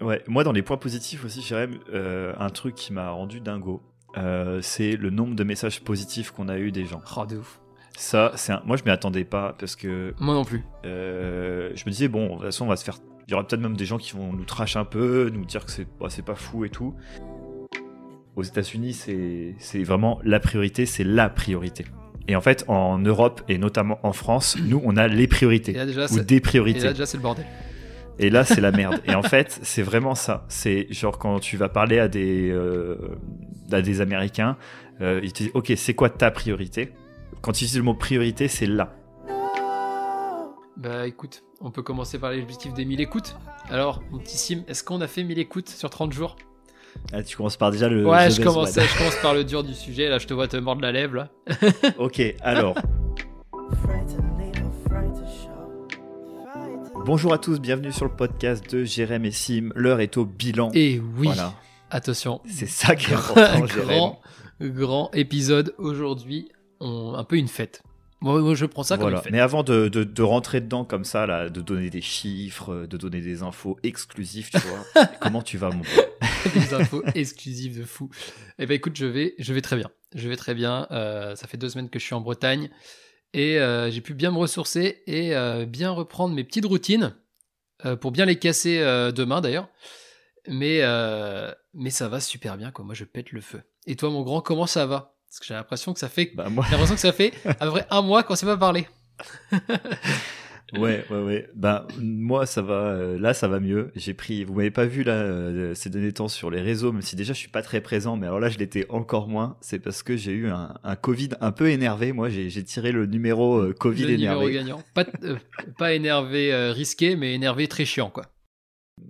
Ouais, moi dans les points positifs aussi, Jérém, euh, un truc qui m'a rendu dingo, euh, c'est le nombre de messages positifs qu'on a eu des gens. Oh, de ouf. Ça, c'est un... moi je m'y attendais pas parce que Moi non plus. euh, je me disais bon, de toute façon on va se faire, il y aura peut-être même des gens qui vont nous trash un peu, nous dire que c'est bah, pas fou et tout. Aux États-Unis, c'est vraiment la priorité, c'est la priorité. Et en fait, en Europe et notamment en France, nous on a les Et priorités là déjà, ou des et priorités. là, déjà c'est le bordel. Et là, c'est la merde. Et en fait, c'est vraiment ça. C'est genre quand tu vas parler à des, euh, à des Américains, euh, ils te disent, OK, c'est quoi ta priorité? Quand ils utilisent le mot priorité, c'est là. Bah écoute, on peut commencer par l'objectif des 1000 écoutes. Alors, mon petit Sim, est-ce qu'on a fait 1000 écoutes sur 30 jours? Ah, tu commences par déjà le. Ouais, The je commence, je commence par le dur du sujet. Là, je te vois te mordre la lèvre. Là. OK, alors. Bonjour à tous, bienvenue sur le podcast de Jérém et Sim. L'heure est au bilan. Et oui, Voilà. attention, C'est ça qui est important, grand, grand épisode aujourd'hui. Un peu une fête. Moi, moi, je prends ça comme Voilà. une fête. Mais avant de, de- de rentrer dedans comme ça, là, de donner des chiffres, de donner des infos exclusives, tu vois, comment tu vas, mon des infos exclusives de fou. Eh ben écoute, je vais, je vais très bien. Je vais très bien. Euh, ça fait deux semaines que je suis en Bretagne et euh, j'ai pu bien me ressourcer et euh, bien reprendre mes petites routines euh, pour bien les casser demain d'ailleurs. Mais mais ça va super bien quoi. Moi je pète le feu. Et toi mon grand, comment ça va? Parce que j'ai l'impression que ça fait, Bah, moi, j'ai l'impression que ça fait à peu près un mois qu'on s'est pas parlé. Ouais, ouais, ouais. Ben, moi, ça va. euh, là, ça va mieux. J'ai pris. Vous m'avez pas vu là euh, ces derniers temps sur les réseaux, même si déjà je suis pas très présent, mais alors là, je l'étais encore moins. C'est parce que j'ai eu un, un Covid un peu énervé. Moi, j'ai tiré le numéro euh, Covid le numéro énervé. gagnant. Pas, euh, pas énervé euh, risqué, mais énervé très chiant quoi.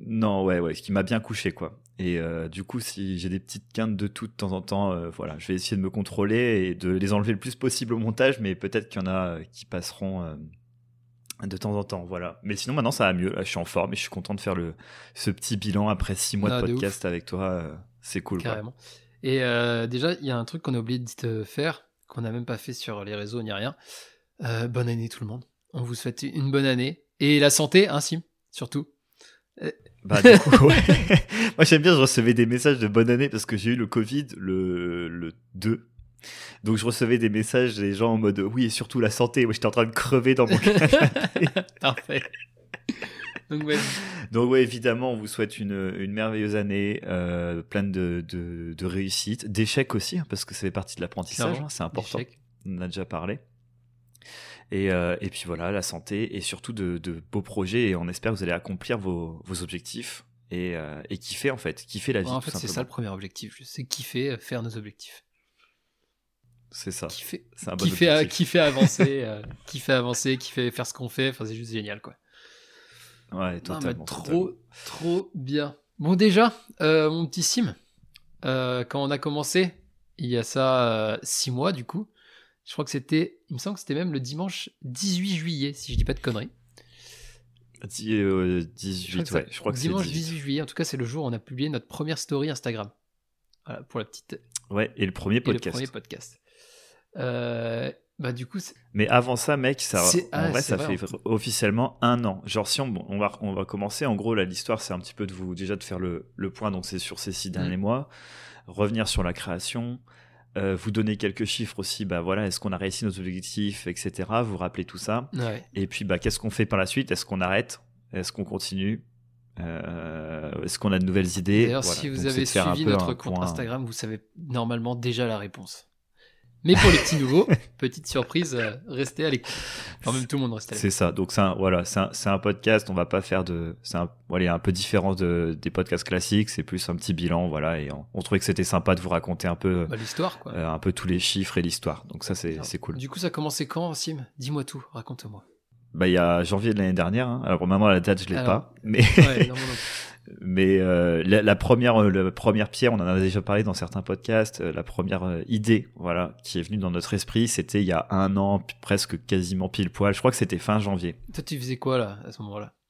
Non, ouais, ouais, ce qui m'a bien couché, quoi. Et euh, du coup, si j'ai des petites quintes de tout de temps en temps, euh, voilà, je vais essayer de me contrôler et de les enlever le plus possible au montage, mais peut-être qu'il y en a euh, qui passeront euh, de temps en temps, voilà. Mais sinon, maintenant, ça va mieux. Là, je suis en forme et je suis content de faire le, ce petit bilan après six mois Ah, de de podcast avec toi. euh, c'est cool, quoi. Carrément. Et euh, déjà, il y a un truc qu'on a oublié de te faire, qu'on n'a même pas fait sur les réseaux ni rien. Euh, bonne année tout le monde. On vous souhaite une bonne année. Et la santé, hein, Sim, surtout. Bah, du coup, ouais. Moi, j'aime bien, je recevais des messages de bonne année parce que j'ai eu le Covid le, le 2. Donc, je recevais des messages des gens en mode oui, et surtout la santé. Moi, j'étais en train de crever dans mon canapé. Parfait. Donc, ouais, Donc, ouais, évidemment, on vous souhaite une, une merveilleuse année, euh, pleine de, de, de réussite, d'échecs aussi, hein, parce que ça fait partie de l'apprentissage, hein, c'est important. On en a déjà parlé. Et, euh, et puis voilà, la santé et surtout de, de beaux projets. Et on espère que vous allez accomplir vos, vos objectifs et, euh, et kiffer en fait, kiffer la vie. en fait, c'est ça le premier objectif. C'est kiffer, euh, faire nos objectifs. C'est ça. Un bon kiffer, à- objectif. kiffer avancer, euh, kiffer avancer, kiffer faire ce qu'on fait. Enfin, c'est juste génial, quoi. Ouais, Non, totalement. trop, totalement. trop bien. Bon, déjà, euh, mon petit Sim, euh, quand on a commencé, il y a ça euh, six mois, du coup, je crois que c'était, il me semble que c'était même le dimanche 18 juillet, si je dis pas de conneries. Dix- euh, Je crois 18, que ouais, ça- je crois que dimanche 18. 18 juillet, en tout cas, c'est le jour où on a publié notre première story Instagram. Voilà, pour la petite. Ouais, et le premier Et le podcast. premier podcast. Euh, bah, du coup, Mais avant ça, mec, ça, en ah, vrai, ça vrai, fait en fait. officiellement un an. Genre, si on, on va, on va commencer, en gros, là, l'histoire, c'est un petit peu de vous, déjà, de faire le, le point, donc c'est sur ces six derniers Mm. mois, revenir sur la création, euh, vous donner quelques chiffres aussi, bah voilà, est-ce qu'on a réussi nos objectifs, etc., vous rappelez tout ça. ouais. Et puis, bah, qu'est-ce qu'on fait par la suite? Est-ce qu'on arrête? Est-ce qu'on continue? Euh, Est-ce qu'on a de nouvelles idées? D'ailleurs, Voilà. si vous Donc, avez suivi notre compte Instagram, vous savez normalement déjà la réponse. Mais pour les petits nouveaux, petite surprise, euh, restez à l'écoute. Enfin, même tout le monde reste à l'écoute. C'est ça. Donc c'est un, voilà, c'est un, podcast. On va pas faire de, c'est un, voilà, un peu différent de, des podcasts classiques. C'est plus un petit bilan, voilà. Et on, on trouvait que c'était sympa de vous raconter un peu, Bah, L'histoire, quoi. euh, un peu tous les chiffres et l'histoire. Donc ça c'est, cool. Du coup, ça a commencé quand, Sim? Dis-moi tout, raconte-moi. Bah il y a janvier de l'année dernière. hein. Alors maintenant la date je l'ai Alors. pas, mais Ouais, non, non. mais euh, la, la première, euh, la première pierre, on en a déjà parlé dans certains podcasts. euh, la première idée, voilà, qui est venue dans notre esprit, c'était il y a un an, presque quasiment pile poil. Je crois que c'était fin janvier. Toi, tu faisais quoi, là, à ce moment-là?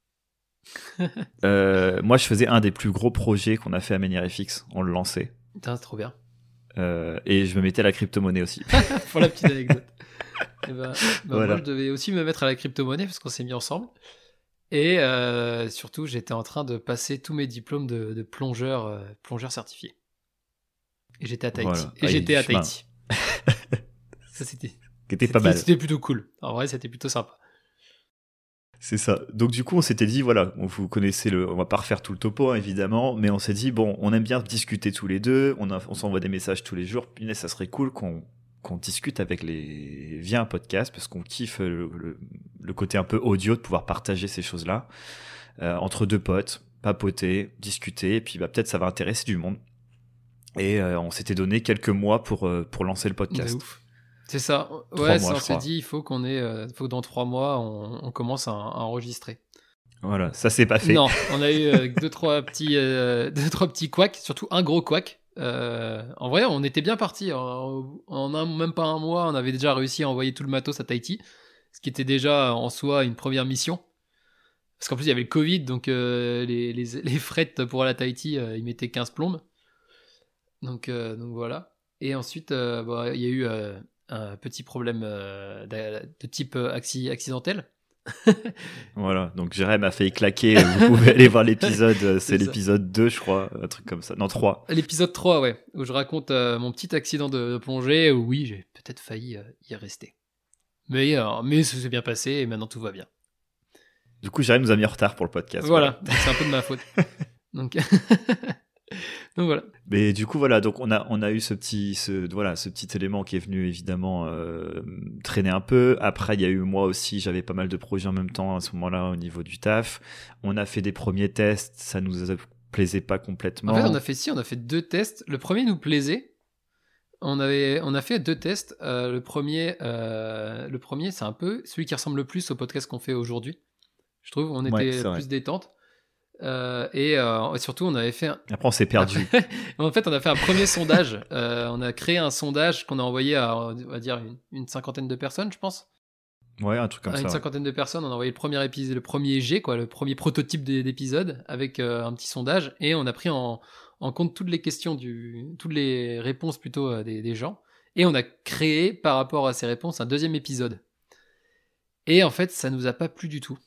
Euh, moi, je faisais un des plus gros projets qu'on a fait à ManiaFX. On le lançait. Putain, c'est trop bien. Euh, et je me mettais à la crypto-monnaie aussi. pour la petite anecdote. Et ben, Voilà. Moi, je devais aussi me mettre à la crypto-monnaie parce qu'on s'est mis ensemble. Et euh, surtout, j'étais en train de passer tous mes diplômes de, plongeur, euh, plongeur certifié. Et j'étais à Tahiti. Et j'étais à Tahiti. ça, c'était. C'était pas mal. C'était plutôt cool. En vrai, c'était plutôt sympa. C'est ça. Donc du coup, on s'était dit, voilà, vous connaissez le, on va pas refaire tout le topo hein, évidemment, mais on s'est dit, bon, on aime bien discuter tous les deux, on, on s'envoie des messages tous les jours, puis ça serait cool qu'on qu'on discute avec les via un podcast parce qu'on kiffe le, côté un peu audio de pouvoir partager ces choses-là euh, entre deux potes, papoter, discuter, et puis bah, peut-être ça va intéresser du monde. Et euh, on s'était donné quelques mois pour, euh, pour lancer le podcast. C'est ça. Ouais, on s'est dit, il faut qu'on ait, faut que dans trois mois, on, commence à, enregistrer. Voilà, ça c'est pas fait. Non, on a eu deux trois petits, deux trois petits couacs, surtout un gros couac euh, en vrai, on était bien parti. En, un, même pas un mois, on avait déjà réussi à envoyer tout le matos à Tahiti, ce qui était déjà en soi une première mission. Parce qu'en plus, il y avait le Covid, donc euh, les, les, frettes pour aller à Tahiti, euh, ils mettaient 15 plombes. Donc, donc voilà. Et ensuite, bah, il y a eu un petit problème de type accidentel. voilà, donc Jérém a fait claquer. Vous pouvez aller voir l'épisode, euh, c'est l'épisode 2, je crois, un truc comme ça. Non, 3. L'épisode 3, ouais, où je raconte euh, mon petit accident de, plongée, où oui, j'ai peut-être failli euh, y rester. Mais, mais ça s'est bien passé et maintenant tout va bien. Du coup, Jérém nous a mis en retard pour le podcast. Voilà, c'est un peu de ma faute. donc. donc voilà. Mais du coup voilà, donc on a on a eu ce petit ce voilà ce petit élément qui est venu évidemment euh, traîner un peu. Après il y a eu moi aussi, j'avais pas mal de projets en même temps à ce moment-là au niveau du taf. On a fait des premiers tests, ça nous plaisait pas complètement. En fait on a fait si, on a fait deux tests. Le premier nous plaisait. On avait on a fait deux tests. Euh, le premier euh, le premier c'est un peu celui qui ressemble le plus au podcast qu'on fait aujourd'hui. Je trouve on était plus détente. Euh, euh, et surtout, on avait fait. Après, on s'est perdu. en fait, on a fait un premier sondage. Euh, on a créé un sondage qu'on a envoyé à, on va dire, une, cinquantaine de personnes, je pense. Ouais, un truc comme ça. Une cinquantaine de personnes. On a envoyé le premier épisode, le premier G, quoi, le premier prototype d'épisode avec un petit sondage. Et on a pris en, compte toutes les questions, du, toutes les réponses plutôt des, des gens. Et on a créé, par rapport à ces réponses, un deuxième épisode. Et en fait, ça nous a pas plu du tout,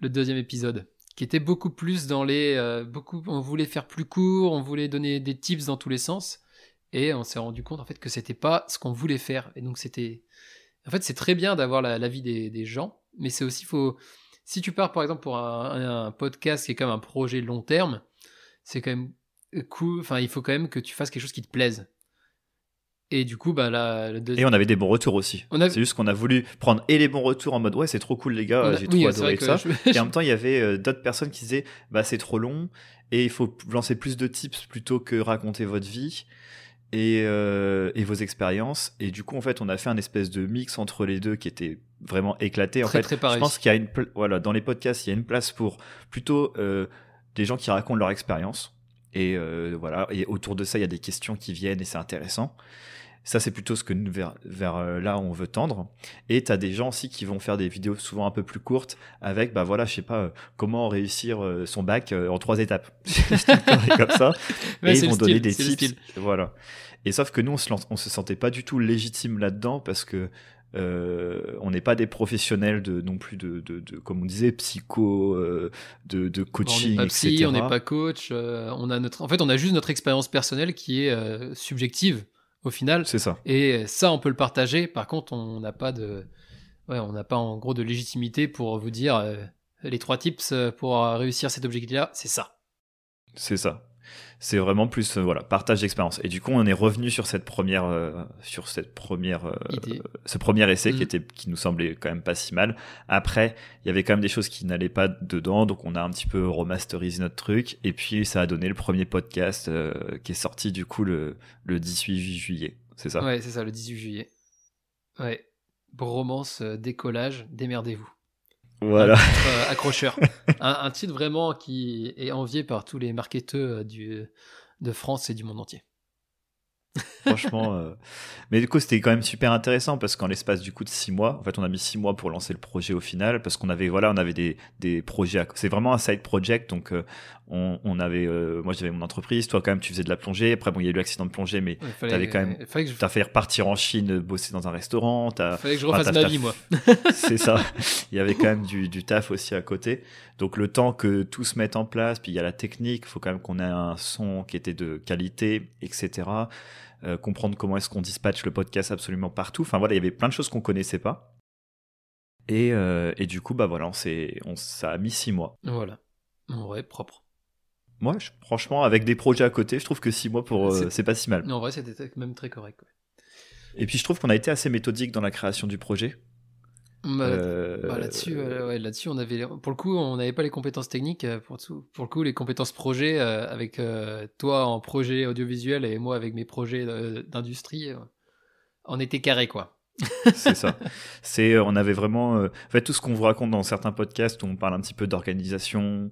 le deuxième épisode qui était beaucoup plus dans les euh, beaucoup on voulait faire plus court, on voulait donner des tips dans tous les sens. Et on s'est rendu compte en fait que c'était pas ce qu'on voulait faire. Et donc c'était en fait c'est très bien d'avoir l'avis des, des, gens. Mais c'est aussi faut si tu pars par exemple pour un, podcast qui est comme un projet long terme c'est quand même cool enfin il faut quand même que tu fasses quelque chose qui te plaise et du coup, bah le Et on avait des bons retours aussi. C'est juste qu'on a voulu prendre et les bons retours en mode ouais, c'est trop cool les gars, j'ai trop adoré ça. et en même temps, il y avait euh, d'autres personnes qui disaient bah c'est trop long et il faut lancer plus de tips plutôt que raconter votre vie et, euh, et vos expériences. Et du coup, en fait, on a fait un espèce de mix entre les deux qui était vraiment éclaté. En fait, je pense qu'il y a une voilà dans les podcasts, il y a une place pour plutôt euh, des gens qui racontent leur expérience. Et euh, voilà, et autour de ça, il y a des questions qui viennent et c'est intéressant. Ça, c'est plutôt ce que nous, vers, vers euh, là, on veut tendre. Et tu as des gens aussi qui vont faire des vidéos souvent un peu plus courtes avec, bah voilà, je sais pas, euh, comment réussir euh, son bac en trois étapes. comme ça. et ils vont donner des tips. Voilà. Et sauf que nous, on se, on se sentait pas du tout légitime là-dedans parce que euh, on n'est pas des professionnels de non plus de, de, de comme on disait psycho de, de coaching on n'est pas psy, on n'est pas coach on a notre en fait on a juste notre expérience personnelle qui est subjective au final. C'est ça. Et ça, on peut le partager. Par contre, on n'a pas de, ouais, on n'a pas en gros de légitimité pour vous dire euh, les trois tips pour réussir cet objectif-là. C'est ça. C'est ça c'est vraiment plus euh, voilà partage d'expérience. Et du coup on est revenu sur cette première euh, sur cette première euh, ce premier essai qui mm. était qui nous semblait quand même pas si mal. Après il y avait quand même des choses qui n'allaient pas dedans donc on a un petit peu remasterisé notre truc. Et puis ça a donné le premier podcast qui est sorti du coup le, le 18 juillet. C'est ça? Ouais c'est ça le 18 juillet. Ouais. Bromance décollage démerdez-vous voilà. Euh, accrocheur. un, titre vraiment qui est envié par tous les marketeurs du, de France et du monde entier. Franchement, euh, mais du coup, c'était quand même super intéressant parce qu'en l'espace du coup de six mois, en fait, on a mis six mois pour lancer le projet au final parce qu'on avait, voilà, on avait des, des projets. C'est vraiment un side project, donc euh, on, on, avait, euh, moi j'avais mon entreprise, toi quand même tu faisais de la plongée. Après, bon, il y a eu l'accident de plongée, mais tu avais quand même, je... t'as fait repartir en Chine, bosser dans un restaurant. Il fallait que je refasse ma vie, moi. C'est ça. Il y avait quand même du, du taf aussi à côté. Donc le temps que tout se mette en place, puis il y a la technique, il faut quand même qu'on ait un son qui était de qualité, etc. Euh, comprendre comment est-ce qu'on dispatche le podcast absolument partout. Enfin voilà, il y avait plein de choses qu'on connaissait pas. Et, euh, et du coup, bah voilà, on, on, ça a mis six mois. Voilà. En vrai, propre. Moi, franchement, avec des projets à côté, je trouve que six mois pour euh, c'est pas si mal. Non, en vrai, c'était même très correct. Et puis je trouve qu'on a été assez méthodique dans la création du projet. Bah, euh, bah, là-dessus, ouais, là-dessus, on avait, pour le coup, on n'avait pas les compétences techniques. Euh, pour, pour le coup, les compétences projet, euh, avec toi en projet audiovisuel et moi avec mes projets d'industrie, on était carré, quoi c'est ça. C'est, on avait vraiment, euh, en fait, tout ce qu'on vous raconte dans certains podcasts où on parle un petit peu d'organisation,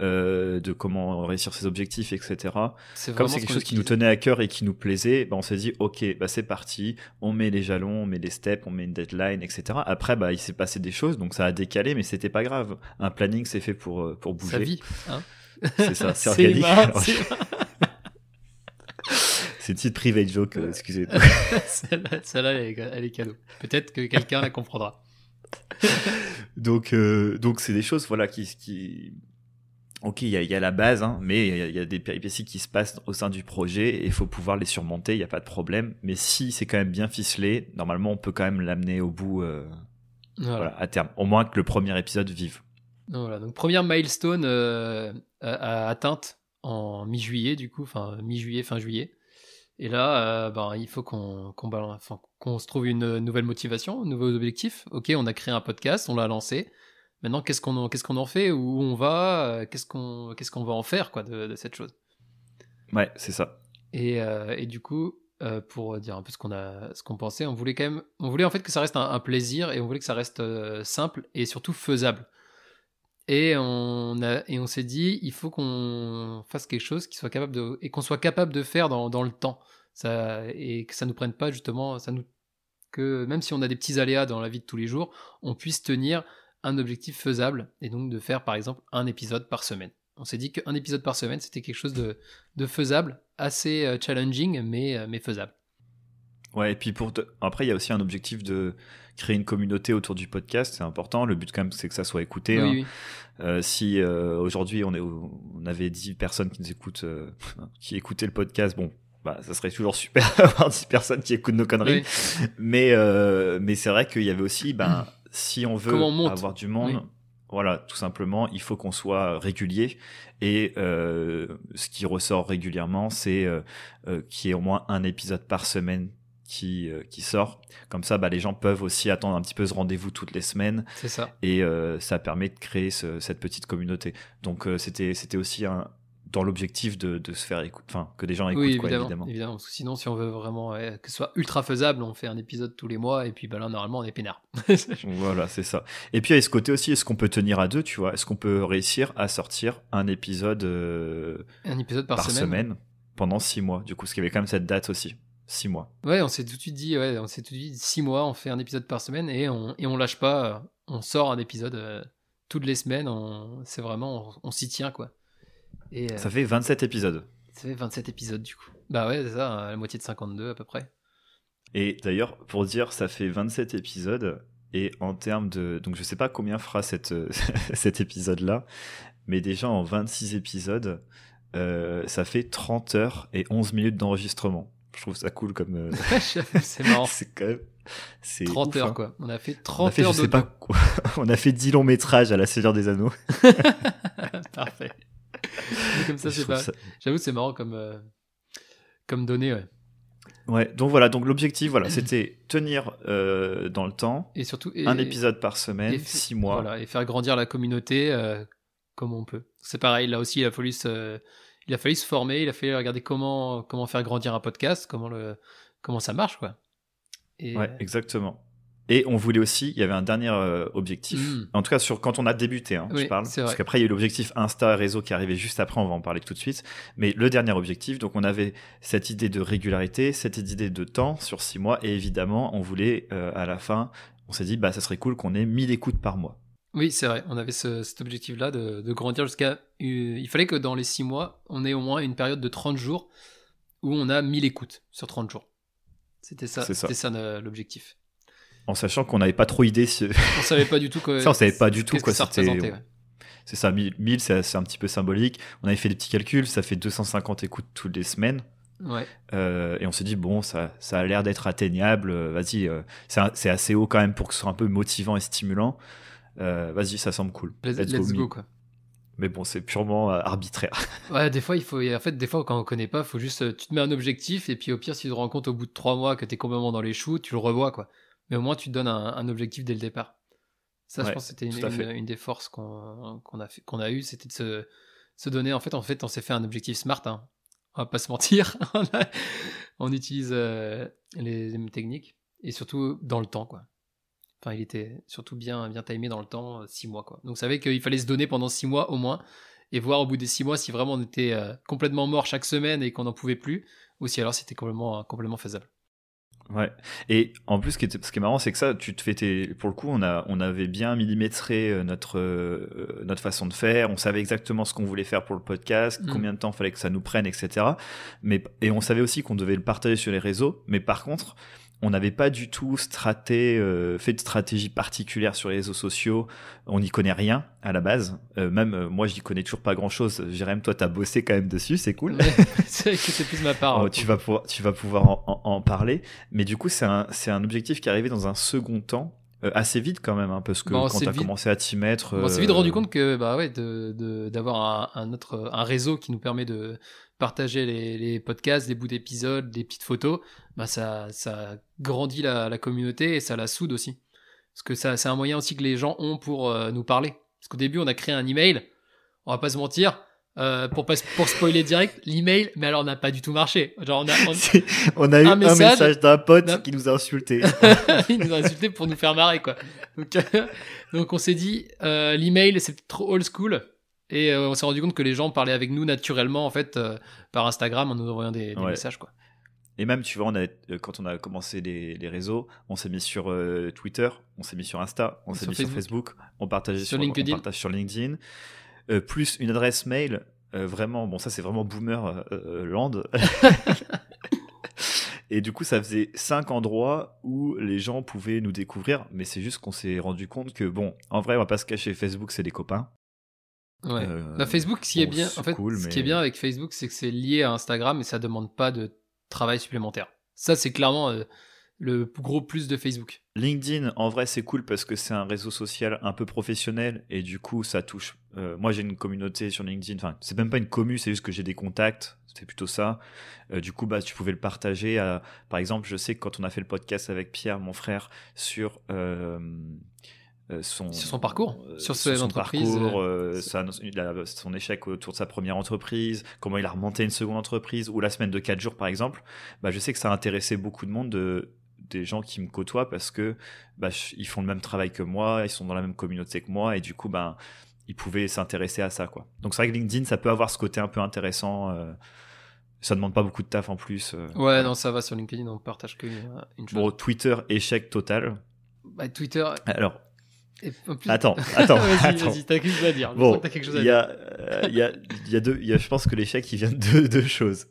euh, de comment réussir ses objectifs, etc. Comme c'est quelque chose qui nous tenait à cœur et qui nous plaisait, bah, on s'est dit, ok, bah c'est parti, on met les jalons, on met les steps, on met une deadline, etc. Après, bah il s'est passé des choses, donc ça a décalé, mais c'était pas grave. Un planning, c'est fait pour euh, pour bouger. Sa vie, hein c'est ça, c'est organique. C'est une petite private joke, euh, excusez-moi. Celle-là, elle, est cadeau. Peut-être que quelqu'un la comprendra. donc, euh, donc c'est des choses, voilà, qui, qui... Ok, il y, y, a la base, hein, mais il y, y, a des péripéties qui se passent au sein du projet et il faut pouvoir les surmonter, il n'y a pas de problème. Mais si c'est quand même bien ficelé, normalement on peut quand même l'amener au bout euh, voilà. à terme. Au moins que le premier épisode vive. Voilà, donc première milestone euh, atteinte en mi-juillet, du coup, enfin mi-juillet, fin juillet. Et là, euh, ben, il faut qu'on qu'on se trouve une nouvelle motivation, un nouveau objectif. Ok, on a créé un podcast, on l'a lancé. Maintenant, qu'est-ce qu'on qu'est-ce qu'on en fait? Où on va? Euh, Qu'est-ce qu'on qu'on va en faire quoi de, cette chose? Ouais, c'est ça. Et, euh, et, du coup, pour dire un peu ce qu'on a ce qu'on pensait, on voulait quand même, on voulait en fait que ça reste un, plaisir et on voulait que ça reste simple et surtout faisable. Et on, on s'est dit, il faut qu'on fasse quelque chose qui soit capable de, et qu'on soit capable de faire dans, dans le temps. Ça, et que ça nous prenne pas justement, ça nous, que même si on a des petits aléas dans la vie de tous les jours, on puisse tenir un objectif faisable et donc de faire par exemple un épisode par semaine. On s'est dit qu'un épisode par semaine, c'était quelque chose de, de, faisable, assez euh, challenging, mais, euh, mais faisable. Ouais, et puis pour après, il y a aussi un objectif de créer une communauté autour du podcast, c'est important. Le but quand même, c'est que ça soit écouté. Hein. Euh, si euh, aujourd'hui on, est, on avait 10 personnes qui nous écoutent, euh, qui écoutaient le podcast, bon, bah, ça serait toujours super d'avoir 10 personnes qui écoutent nos conneries. Mais, mais c'est vrai qu'il y avait aussi, ben, si on veut avoir du monde, voilà, tout simplement, il faut qu'on soit régulier. Et ce qui ressort régulièrement, c'est qu'il y ait au moins un épisode par semaine qui, euh, qui sort. Comme ça, bah, les gens peuvent aussi attendre un petit peu ce rendez-vous toutes les semaines. C'est ça. Et euh, ça permet de créer cette petite communauté. Donc euh, c'était c'était aussi un, dans l'objectif de, de, se faire écouter, enfin que des gens écoutent oui, quoi, évidemment, évidemment. Parce que sinon, si on veut vraiment que ce soit ultra faisable, on fait un épisode tous les mois et puis bah, là, normalement, on est peinard. voilà, c'est ça. Et puis à ce côté aussi, est-ce qu'on peut tenir à deux, tu vois? Est-ce qu'on peut réussir à sortir un épisode, un épisode par, semaine? semaine pendant six mois? Du coup, ce qui avait quand même cette date aussi. Six mois. Ouais, on s'est tout de suite dit, ouais, on s'est tout de suite dit six mois, on fait un épisode par semaine et on, et on lâche pas, euh, on sort un épisode euh, toutes les semaines, c'est vraiment, on, s'y tient quoi. Et, euh, ça fait 27 épisodes. Ça fait 27 épisodes du coup. Bah ouais, c'est ça, la moitié de 52 à peu près. Et d'ailleurs, pour dire, ça fait 27 épisodes. Et en termes de. Donc je sais pas combien fera cette, cet épisode-là, mais déjà en 26 épisodes, ça fait 30 heures et 11 minutes d'enregistrement. Je trouve ça cool comme. Euh, c'est marrant. c'est quand même. 30 heures, hein. quoi. On a fait 30 on a fait, heures je sais pas quoi. On a fait 10 longs métrages à la Seigneur des Anneaux. Parfait. comme ça, c'est pas. J'avoue, c'est marrant comme, euh, comme données, ouais. Ouais, donc voilà, donc l'objectif, voilà, c'était tenir euh, dans le temps, et surtout un épisode par semaine, 6 mois, voilà, et faire grandir la communauté comme on peut. C'est pareil, là aussi, il a fallu se, il a fallu se former, il a fallu regarder comment, comment faire grandir un podcast, comment, le, comment ça marche, quoi. Et... Ouais, exactement. Et on voulait aussi, il y avait un dernier euh, objectif, Mm. en tout cas sur quand on a débuté, hein, Oui, je parle, parce qu'après il y a eu l'objectif Insta réseau qui arrivait juste après, on va en parler tout de suite. Mais le dernier objectif, donc on avait cette idée de régularité, cette idée de temps sur six mois, et évidemment on voulait euh, à la fin, on s'est dit bah ça serait cool qu'on ait 1000 écoutes par mois. Oui, c'est vrai. On avait ce- cet objectif-là de, de grandir jusqu'à. euh, il fallait que dans les 6 mois, on ait au moins une période de 30 jours où on a 1000 écoutes sur 30 jours. C'était ça, c'était ça l'objectif. En sachant qu'on n'avait pas trop idée, si- On savait pas du tout. Ça, on savait pas du tout, quoi, que ça c'était- représentait. ouais. c'est ça, 1000, 1000, c'est un petit peu symbolique. On avait fait des petits calculs, ça fait 250 écoutes toutes les semaines. Ouais. Euh, et on s'est dit bon ça, ça a l'air d'être atteignable euh, vas-y euh, c'est assez haut quand même pour que ce soit un peu motivant et stimulant Euh, vas-y ça semble cool Let's, Let's let's go, go, me. quoi. mais bon c'est purement euh, arbitraire Ouais, des fois, il faut. En fait, des fois, quand on connaît pas, faut juste. euh, Tu te mets un objectif et puis au pire, si tu te rends compte au bout de 3 mois que t'es complètement dans les choux, tu le revois, quoi. Mais au moins, tu te donnes un, un objectif dès le départ. Ça, je pense que c'était une, des forces qu'on a, fait- qu'on a eu, c'était de se, se donner. En fait, en fait, on s'est fait un objectif smart. Hein. On va pas se mentir. on, a- on utilise euh, les, les mêmes techniques et surtout dans le temps, quoi. Enfin, il était surtout bien, bien timé dans le temps, 6 mois, quoi. Donc, on savait qu'il fallait se donner pendant 6 mois au moins et voir au bout des 6 mois si vraiment on était euh, complètement mort chaque semaine et qu'on n'en pouvait plus ou si alors c'était complètement, complètement faisable. ouais et en plus ce qui, était- ce qui est marrant c'est que ça tu te fais tes, pour le coup on a on avait bien millimétré euh, notre euh, notre façon de faire on savait exactement ce qu'on voulait faire pour le podcast Mm. combien de temps fallait que ça nous prenne etc mais et on savait aussi qu'on devait le partager sur les réseaux mais par contre on n'avait pas du tout straté, euh, fait de stratégie particulière sur les réseaux sociaux. On n'y connaît rien à la base. Euh, même euh, moi, je n'y connais toujours pas grand-chose. Jérém, toi, t'as bossé quand même dessus, c'est cool. C'est que c'est plus ma part. Oh, hein, tu vas pouvoir, tu vas pouvoir en, en- en parler. Mais du coup, c'est un, c'est un objectif qui est arrivé dans un second temps, euh, assez vite quand même, hein, parce que Bon, quand t'as vite. commencé à t'y mettre, On s'est euh, vite rendu compte que bah ouais, de- de- d'avoir un, un autre un réseau qui nous permet de partager les, les podcasts, des bouts d'épisodes, des petites photos, bah ça, ça grandit la, la communauté et ça la soude aussi. Parce que ça, c'est un moyen aussi que les gens ont pour euh, nous parler. Parce qu'au début, on a créé un email, on va pas se mentir, euh, pour, pas, pour spoiler direct, l'email, mais alors n'a pas du tout marché. Genre, on a, on- a eu Un un message d'un pote qui nous a insulté. il nous a insulté pour nous faire marrer quoi. Donc, euh, donc on s'est dit euh, l'email c'est trop old school et euh, on s'est rendu compte que les gens parlaient avec nous naturellement en fait par Instagram en nous envoyant des, des Ouais. messages quoi. Et même, tu vois, on a, quand on a commencé les, les réseaux, on s'est mis sur euh, Twitter, on s'est mis sur Insta, on s'est mis sur Facebook, on partageait Sur sur, LinkedIn. on partage sur LinkedIn, Euh, plus une adresse mail. euh, vraiment, bon, ça c'est vraiment boomer euh, land. Et du coup, ça faisait cinq endroits où les gens pouvaient nous découvrir, mais c'est juste qu'on s'est rendu compte que, bon, en vrai, on va pas se cacher, Facebook, c'est des copains. Ouais. Bah, Facebook ce qui est bien en fait cool, ce qui est bien avec Facebook c'est que c'est lié à Instagram et ça demande pas de travail supplémentaire. Ça c'est clairement le gros plus de Facebook. LinkedIn, en vrai, c'est cool parce que c'est un réseau social un peu professionnel et du coup, ça touche. euh, moi, j'ai une communauté sur LinkedIn. Enfin, c'est même pas une commu, c'est juste que j'ai des contacts. C'est plutôt ça. Euh, du coup, bah, tu pouvais le partager. À... Par exemple, je sais que quand on a fait le podcast avec Pierre, mon frère, sur euh, son Sur son parcours, sur son ses entreprises, parcours, euh, sa- il a- son échec autour de sa première entreprise, comment il a remonté une seconde entreprise, ou la semaine de 4 jours, par exemple. Bah, je sais que ça a intéressé beaucoup de monde de des gens qui me côtoient parce que bah, je- ils font le même travail que moi, ils sont dans la même communauté que moi et du coup ben ils pouvaient s'intéresser à ça quoi. Donc c'est vrai que LinkedIn ça peut avoir ce côté un peu intéressant. euh, ça demande pas beaucoup de taf en plus. euh, Ouais voilà. non ça va sur LinkedIn on partage qu'une une chose. Bon Twitter échec total. Bah, Twitter Alors plus- attends attends vas-y t'as quelque chose à dire. Bon, sens que t'as quelque chose à il y a, euh, il y a, il y a deux, il y a, je pense que l'échec, il vient de deux, deux choses.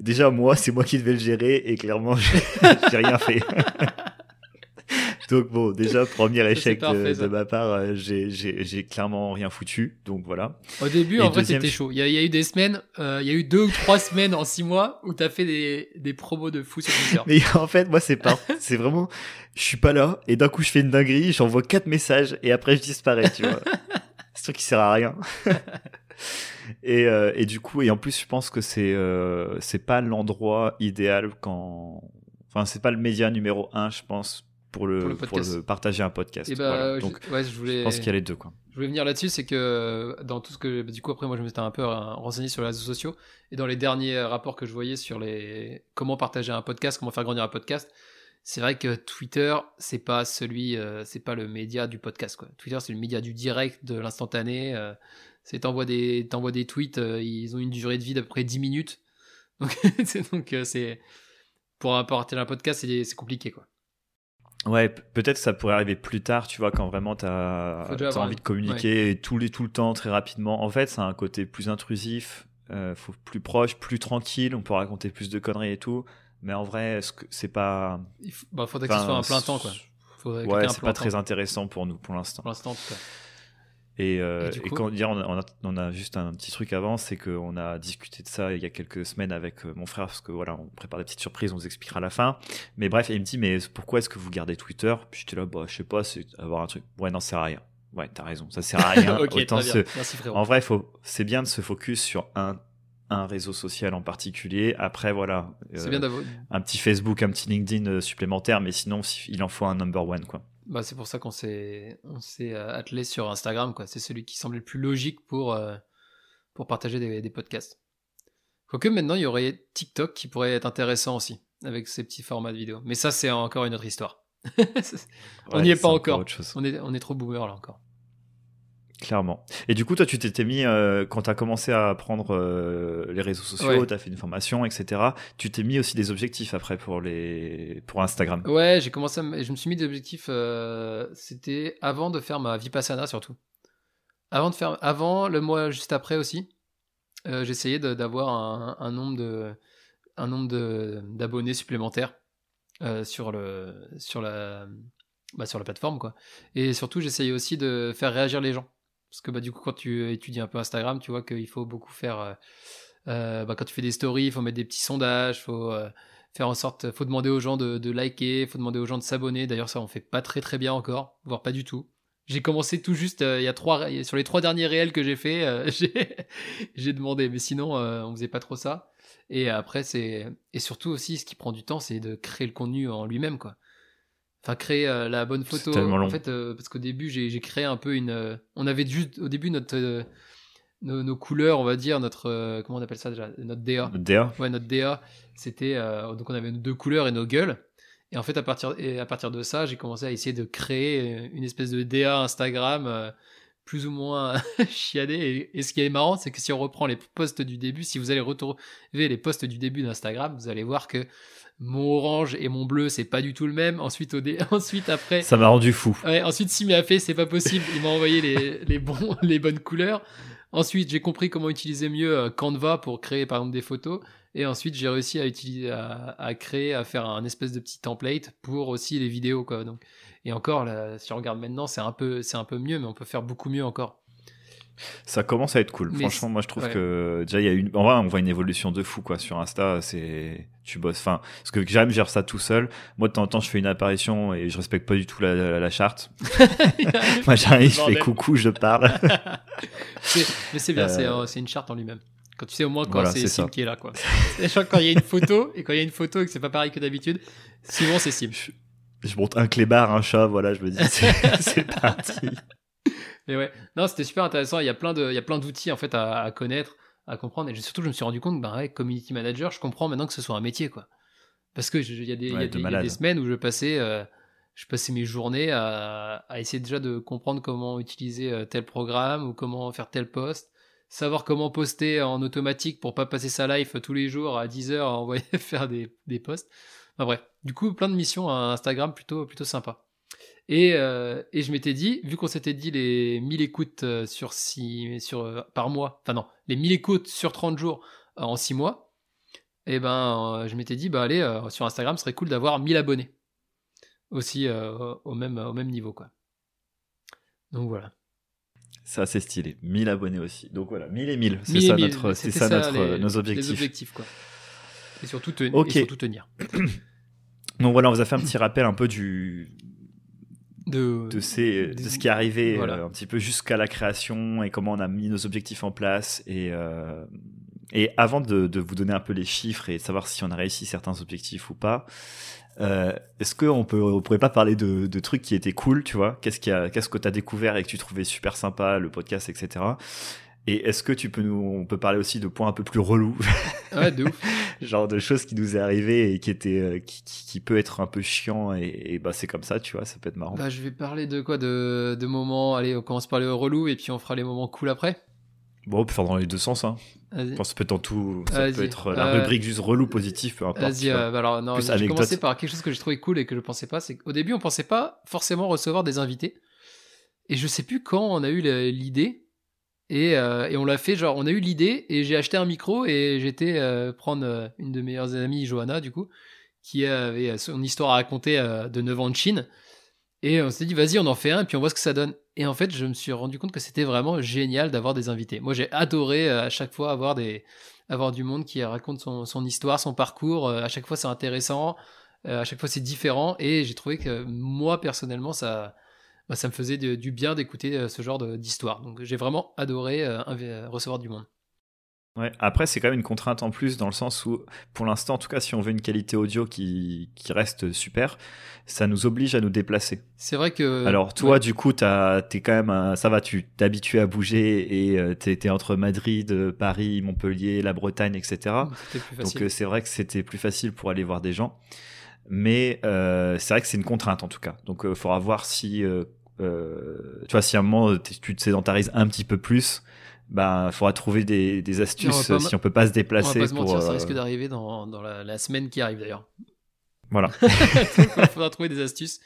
Déjà, moi, c'est moi qui devais le gérer et clairement, j'ai rien fait. Donc bon, déjà, premier échec de, parfait, ça. de ma part, euh, j'ai- clairement rien foutu. Donc voilà. Au début, Et en vrai, deuxième c'était ch- chaud. Il y, a, il y a eu des semaines, euh, il y a eu deux ou trois semaines en six mois où t'as fait des, des promos de fou sur Twitter. Mais en fait, moi, c'est pas, c'est vraiment, je suis pas là et d'un coup, je fais une dinguerie, j'envoie quatre messages et après, je disparais, tu vois. c'est sûr qu'il sert à rien. et, euh, et du coup, et en plus, je pense que c'est, euh, c'est pas l'endroit idéal quand, enfin, c'est pas le média numéro un, je pense, pour le, Pour le pour podcast. le partager un podcast. Et bah, Voilà. je- Donc, ouais, je voulais, je pense qu'il y a les deux, quoi. je voulais venir là-dessus, c'est que dans tout ce que, bah, du coup, après, moi, je m'étais un peu euh, renseigné sur les réseaux sociaux et dans les derniers rapports que je voyais sur les comment partager un podcast, comment faire grandir un podcast, c'est vrai que Twitter, c'est pas celui, euh, c'est pas le média du podcast quoi. Twitter, c'est le média du direct, de l'instantané. Euh, c'est t'envoies des, t'envoies des tweets, euh, ils ont une durée de vie d'à peu près 10 minutes. Donc, c'est, donc c'est pour apporter un podcast, c'est, c'est compliqué quoi. Ouais, peut-être ça pourrait arriver plus tard, tu vois, quand vraiment tu as, envie de communiquer tout, les, tout le temps, très rapidement. En fait, ça a un côté plus intrusif, euh, faut plus proche, plus tranquille, on peut raconter plus de conneries et tout. Mais en vrai, c'est pas. Il bah, faudrait que ce soit un plein temps, quoi. ouais, c'est pas très intéressant pour nous pour l'instant. Pour l'instant, en tout cas. Et, euh, et, quand dire, on a, on, a, juste un petit truc avant, c'est qu'on a discuté de ça il y a quelques semaines avec euh, mon frère, parce que voilà, on prépare des petites surprises, on vous expliquera à la fin. Mais bref, il me dit, mais pourquoi est-ce que vous gardez Twitter? Puis j'étais là, bah, je sais pas, c'est avoir un truc. Ouais, non, ça sert à rien. Ouais, t'as raison, ça sert à rien. Autant se... en vrai, faut, c'est bien de se focus sur un, un réseau social en particulier. Après, voilà, euh, bien un petit Facebook, un petit LinkedIn euh, supplémentaire, mais sinon, il en faut un number one, quoi. Bah, c'est pour ça qu'on s'est on s'est euh, attelé sur Instagram quoi. C'est celui qui semble le plus logique pour euh, pour partager des, des podcasts. Quoique maintenant il y aurait TikTok qui pourrait être intéressant aussi avec ces petits formats de vidéo. Mais ça c'est encore une autre histoire. on n'y est pas encore. On est on est trop boomer là encore. Clairement. Et du coup, toi, tu t'étais mis, euh, quand tu as commencé à apprendre euh, les réseaux sociaux, tu as fait une formation, etc., tu t'es mis aussi des objectifs après pour, les... pour Instagram. Ouais, j'ai commencé à je me suis mis des objectifs, euh, c'était avant de faire ma Vipassana surtout. Avant, de faire... avant le mois juste après aussi, j'essayais d'avoir un, un, nombre de un nombre d'abonnés supplémentaires sur, le, sur, la, bah, sur la plateforme. quoi. Et surtout, j'essayais aussi de faire réagir les gens. Parce que bah, du coup, quand tu étudies un peu Instagram, tu vois qu'il faut beaucoup faire. Euh, euh, bah, quand tu fais des stories, il faut mettre des petits sondages, faut euh, faire en sorte. faut demander aux gens de, de liker, faut demander aux gens de s'abonner. D'ailleurs, ça, on fait pas très très bien encore, voire pas du tout. J'ai commencé tout juste, il y a trois, sur les trois derniers réels que j'ai fait, j'ai demandé, mais sinon, on faisait pas trop ça. Et après, c'est. Et surtout aussi, ce qui prend du temps, c'est de créer le contenu en lui-même, quoi enfin créer euh, la bonne photo en fait euh, parce qu'au début j'ai créé un peu une euh, on avait juste au début notre nos, couleurs on va dire notre comment on appelle ça déjà notre DA notre DA ouais notre DA c'était donc on avait nos deux couleurs et nos gueules. Et en fait à partir et à partir de ça j'ai commencé à essayer de créer une espèce de DA Instagram plus ou moins chiadé et, et, ce qui est marrant c'est que si on reprend les posts du début si vous allez retrouver les posts du début d'Instagram vous allez voir que mon orange et mon bleu, c'est pas du tout le même. Ensuite, au dé... ensuite après. Ça m'a rendu fou. Ouais, ensuite, Simi a fait, c'est pas possible. Il m'a envoyé les, les, bons, les bonnes couleurs. Ensuite, j'ai compris comment utiliser mieux euh, Canva pour créer, par exemple, des photos. Et ensuite, j'ai réussi à utiliser, à, à, créer, à faire un espèce de petit template pour aussi les vidéos, quoi. Donc, et encore, là, si on regarde maintenant, c'est un peu, c'est un peu mieux, mais on peut faire beaucoup mieux encore. Ça commence à être cool. Franchement, moi je trouve que déjà il y a une, en vrai, on voit une évolution de fou quoi sur Insta. C'est, tu bosses. Enfin, parce que j'aime gère ça tout seul. Moi de temps en temps, je fais une apparition et je respecte pas du tout la, la, charte. moi j'arrive, je fais coucou, je parle. mais c'est bien, euh, c'est une charte en lui-même. Quand tu sais au moins quand c'est Sim qui est là quoi. quand il y a une photo et quand il y a une photo et que c'est pas pareil que d'habitude, souvent c'est Sim. Je, monte un clébard, un chat, voilà, je me dis c'est parti. Mais ouais, non, c'était super intéressant. Il y a plein de, il y a plein d'outils en fait à, connaître, à comprendre. Et surtout, je me suis rendu compte, ben ouais, community manager, je comprends maintenant que ce soit un métier, quoi. Parce que il y a des, y a des, semaines où je passais, euh, je passais mes journées à, à, essayer déjà de comprendre comment utiliser euh, tel programme ou comment faire tel post, savoir comment poster en automatique pour pas passer sa life tous les jours à 10 heures à envoyer faire des, des posts. Enfin bref, du coup, plein de missions à Instagram plutôt, plutôt sympa. Et, euh, et je m'étais dit, vu qu'on s'était dit les 1000 écoutes euh, sur six, sur, euh, par mois, enfin non, les 1000 écoutes sur 30 jours en 6 mois, et eh ben je m'étais dit, bah allez, sur Instagram, ce serait cool d'avoir 1000 abonnés. Aussi au, même, au même niveau, quoi. Donc voilà. Ça, c'est stylé. 1000 abonnés aussi. Donc voilà, 1000 et 1000. C'est ça, notre, c'est ça, notre, nos objectifs. Les objectifs, quoi. Et surtout, et surtout tenir. Donc voilà, on vous a fait un petit rappel un peu du, de, de, ces, de ce qui est arrivé euh, un petit peu jusqu'à la création et comment on a mis nos objectifs en place. Et, euh, et avant de, de, vous donner un peu les chiffres et savoir si on a réussi certains objectifs ou pas, euh, est-ce qu'on peut, on pourrait pas parler de, de, trucs qui étaient cool, tu vois? Qu'est-ce qui a, qu'est-ce que tu as découvert et que tu trouvais super sympa, le podcast, etc. Et est-ce que tu peux nous, on peut parler aussi de points un peu plus relous, Ouais, de ouf. genre de choses qui nous est arrivé et qui était, euh, qui, qui, qui peut être un peu chiant et, et bah c'est comme ça, tu vois, ça peut être marrant. Bah, je vais parler de quoi? De, de moments. Allez, on commence par les relous et puis on fera les moments cool après. Bon, on peut faire dans les deux sens, hein. Je pense que ça peut être dans tout, ça peut être la Euh, rubrique juste relou, positif, peu importe. Vas-y, euh, bah alors non, Plus je vais commencer par quelque chose que j'ai trouvé cool et que je pensais pas. C'est qu'au début, on pensait pas forcément recevoir des invités. Et je sais plus quand on a eu l'idée. Et, euh, et on l'a fait, genre, on a eu l'idée et j'ai acheté un micro et j'étais euh, prendre euh, une de mes meilleures amies, Johanna, du coup, qui avait son histoire à raconter de 9 ans de Chine. Et on s'est dit, vas-y, on en fait un et puis on voit ce que ça donne. Et en fait, je me suis rendu compte que c'était vraiment génial d'avoir des invités. Moi, j'ai adoré à chaque fois avoir des, avoir du monde qui raconte son, son histoire, son parcours. À chaque fois, c'est intéressant. À chaque fois, c'est différent. Et j'ai trouvé que moi, personnellement, ça, bah, ça me faisait de- du bien d'écouter euh, ce genre d'histoire. Donc, j'ai vraiment adoré euh, euh, recevoir du monde. Ouais. Après, c'est quand même une contrainte en plus dans le sens où, pour l'instant, en tout cas, si on veut une qualité audio qui, qui reste super, ça nous oblige à nous déplacer. C'est vrai que. Alors toi, ouais. du coup, t'as- t'es quand même, un- ça va, tu t'es habitué à bouger et euh, t'es t'es entre Madrid, Paris, Montpellier, la Bretagne, etc. Donc euh, c'est vrai que c'était plus facile pour aller voir des gens, mais euh, c'est vrai que c'est une contrainte en tout cas. Donc il faudra voir si, euh, euh, tu vois, si à un moment tu te sédentarises un petit peu plus, bah faudra trouver des, des astuces on euh, si on peut pas se on va déplacer pas se mentir, pour. ça euh, risque d'arriver dans, dans la, la semaine qui arrive d'ailleurs. Voilà. Il faudra trouver des astuces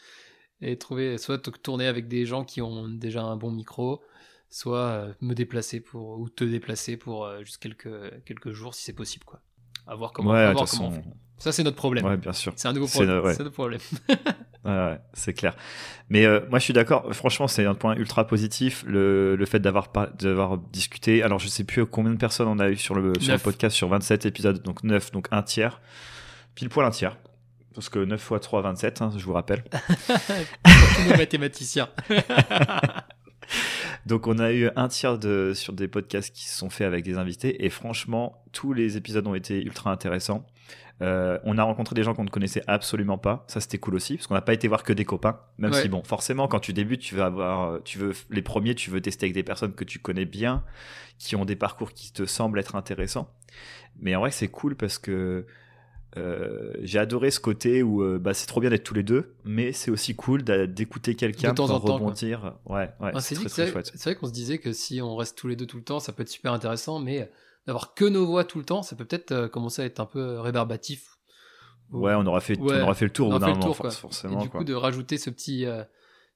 et trouver soit tourner avec des gens qui ont déjà un bon micro, soit euh, me déplacer pour ou te déplacer pour euh, juste quelques quelques jours si c'est possible quoi. À voir comment, ouais, à voir comment façon, on fait. Ça c'est notre problème. ouais, bien sûr. C'est un nouveau problème. no- ouais. C'est notre problème. Ouais, c'est clair. Mais euh, moi, je suis d'accord. Franchement, c'est un point ultra positif le, le fait d'avoir pas- d'avoir discuté. Alors, je sais plus combien de personnes on a eu sur le sur le podcast sur 27 épisodes, donc 9, donc un tiers, pile poil un tiers. Parce que 9 fois 3, 27, hein, je vous rappelle. Tous nos mathématiciens. Donc, on a eu un tiers de, sur des podcasts qui se sont faits avec des invités. Et franchement, tous les épisodes ont été ultra intéressants. Euh, on a rencontré des gens qu'on ne connaissait absolument pas. Ça, c'était cool aussi, parce qu'on n'a pas été voir que des copains. Même Ouais. si, bon, forcément, quand tu débutes, tu veux avoir, tu veux les premiers, tu veux tester avec des personnes que tu connais bien, qui ont des parcours qui te semblent être intéressants. Mais en vrai, c'est cool parce que euh, j'ai adoré ce côté où euh, bah, c'est trop bien d'être tous les deux, mais c'est aussi cool d'écouter quelqu'un temps pour en temps, rebondir. Ouais, ouais, Ah, c'est très, très chouette. c'est vrai qu'on se disait que si on reste tous les deux tout le temps, ça peut être super intéressant, mais d'avoir que nos voix tout le temps, ça peut peut-être euh, commencer à être un peu euh, rébarbatif. Ouais, on aura fait, Ouais, on aura fait le tour on au bout fait d'un le moment, tour, quoi. Et du quoi. coup, de rajouter ce petit, euh,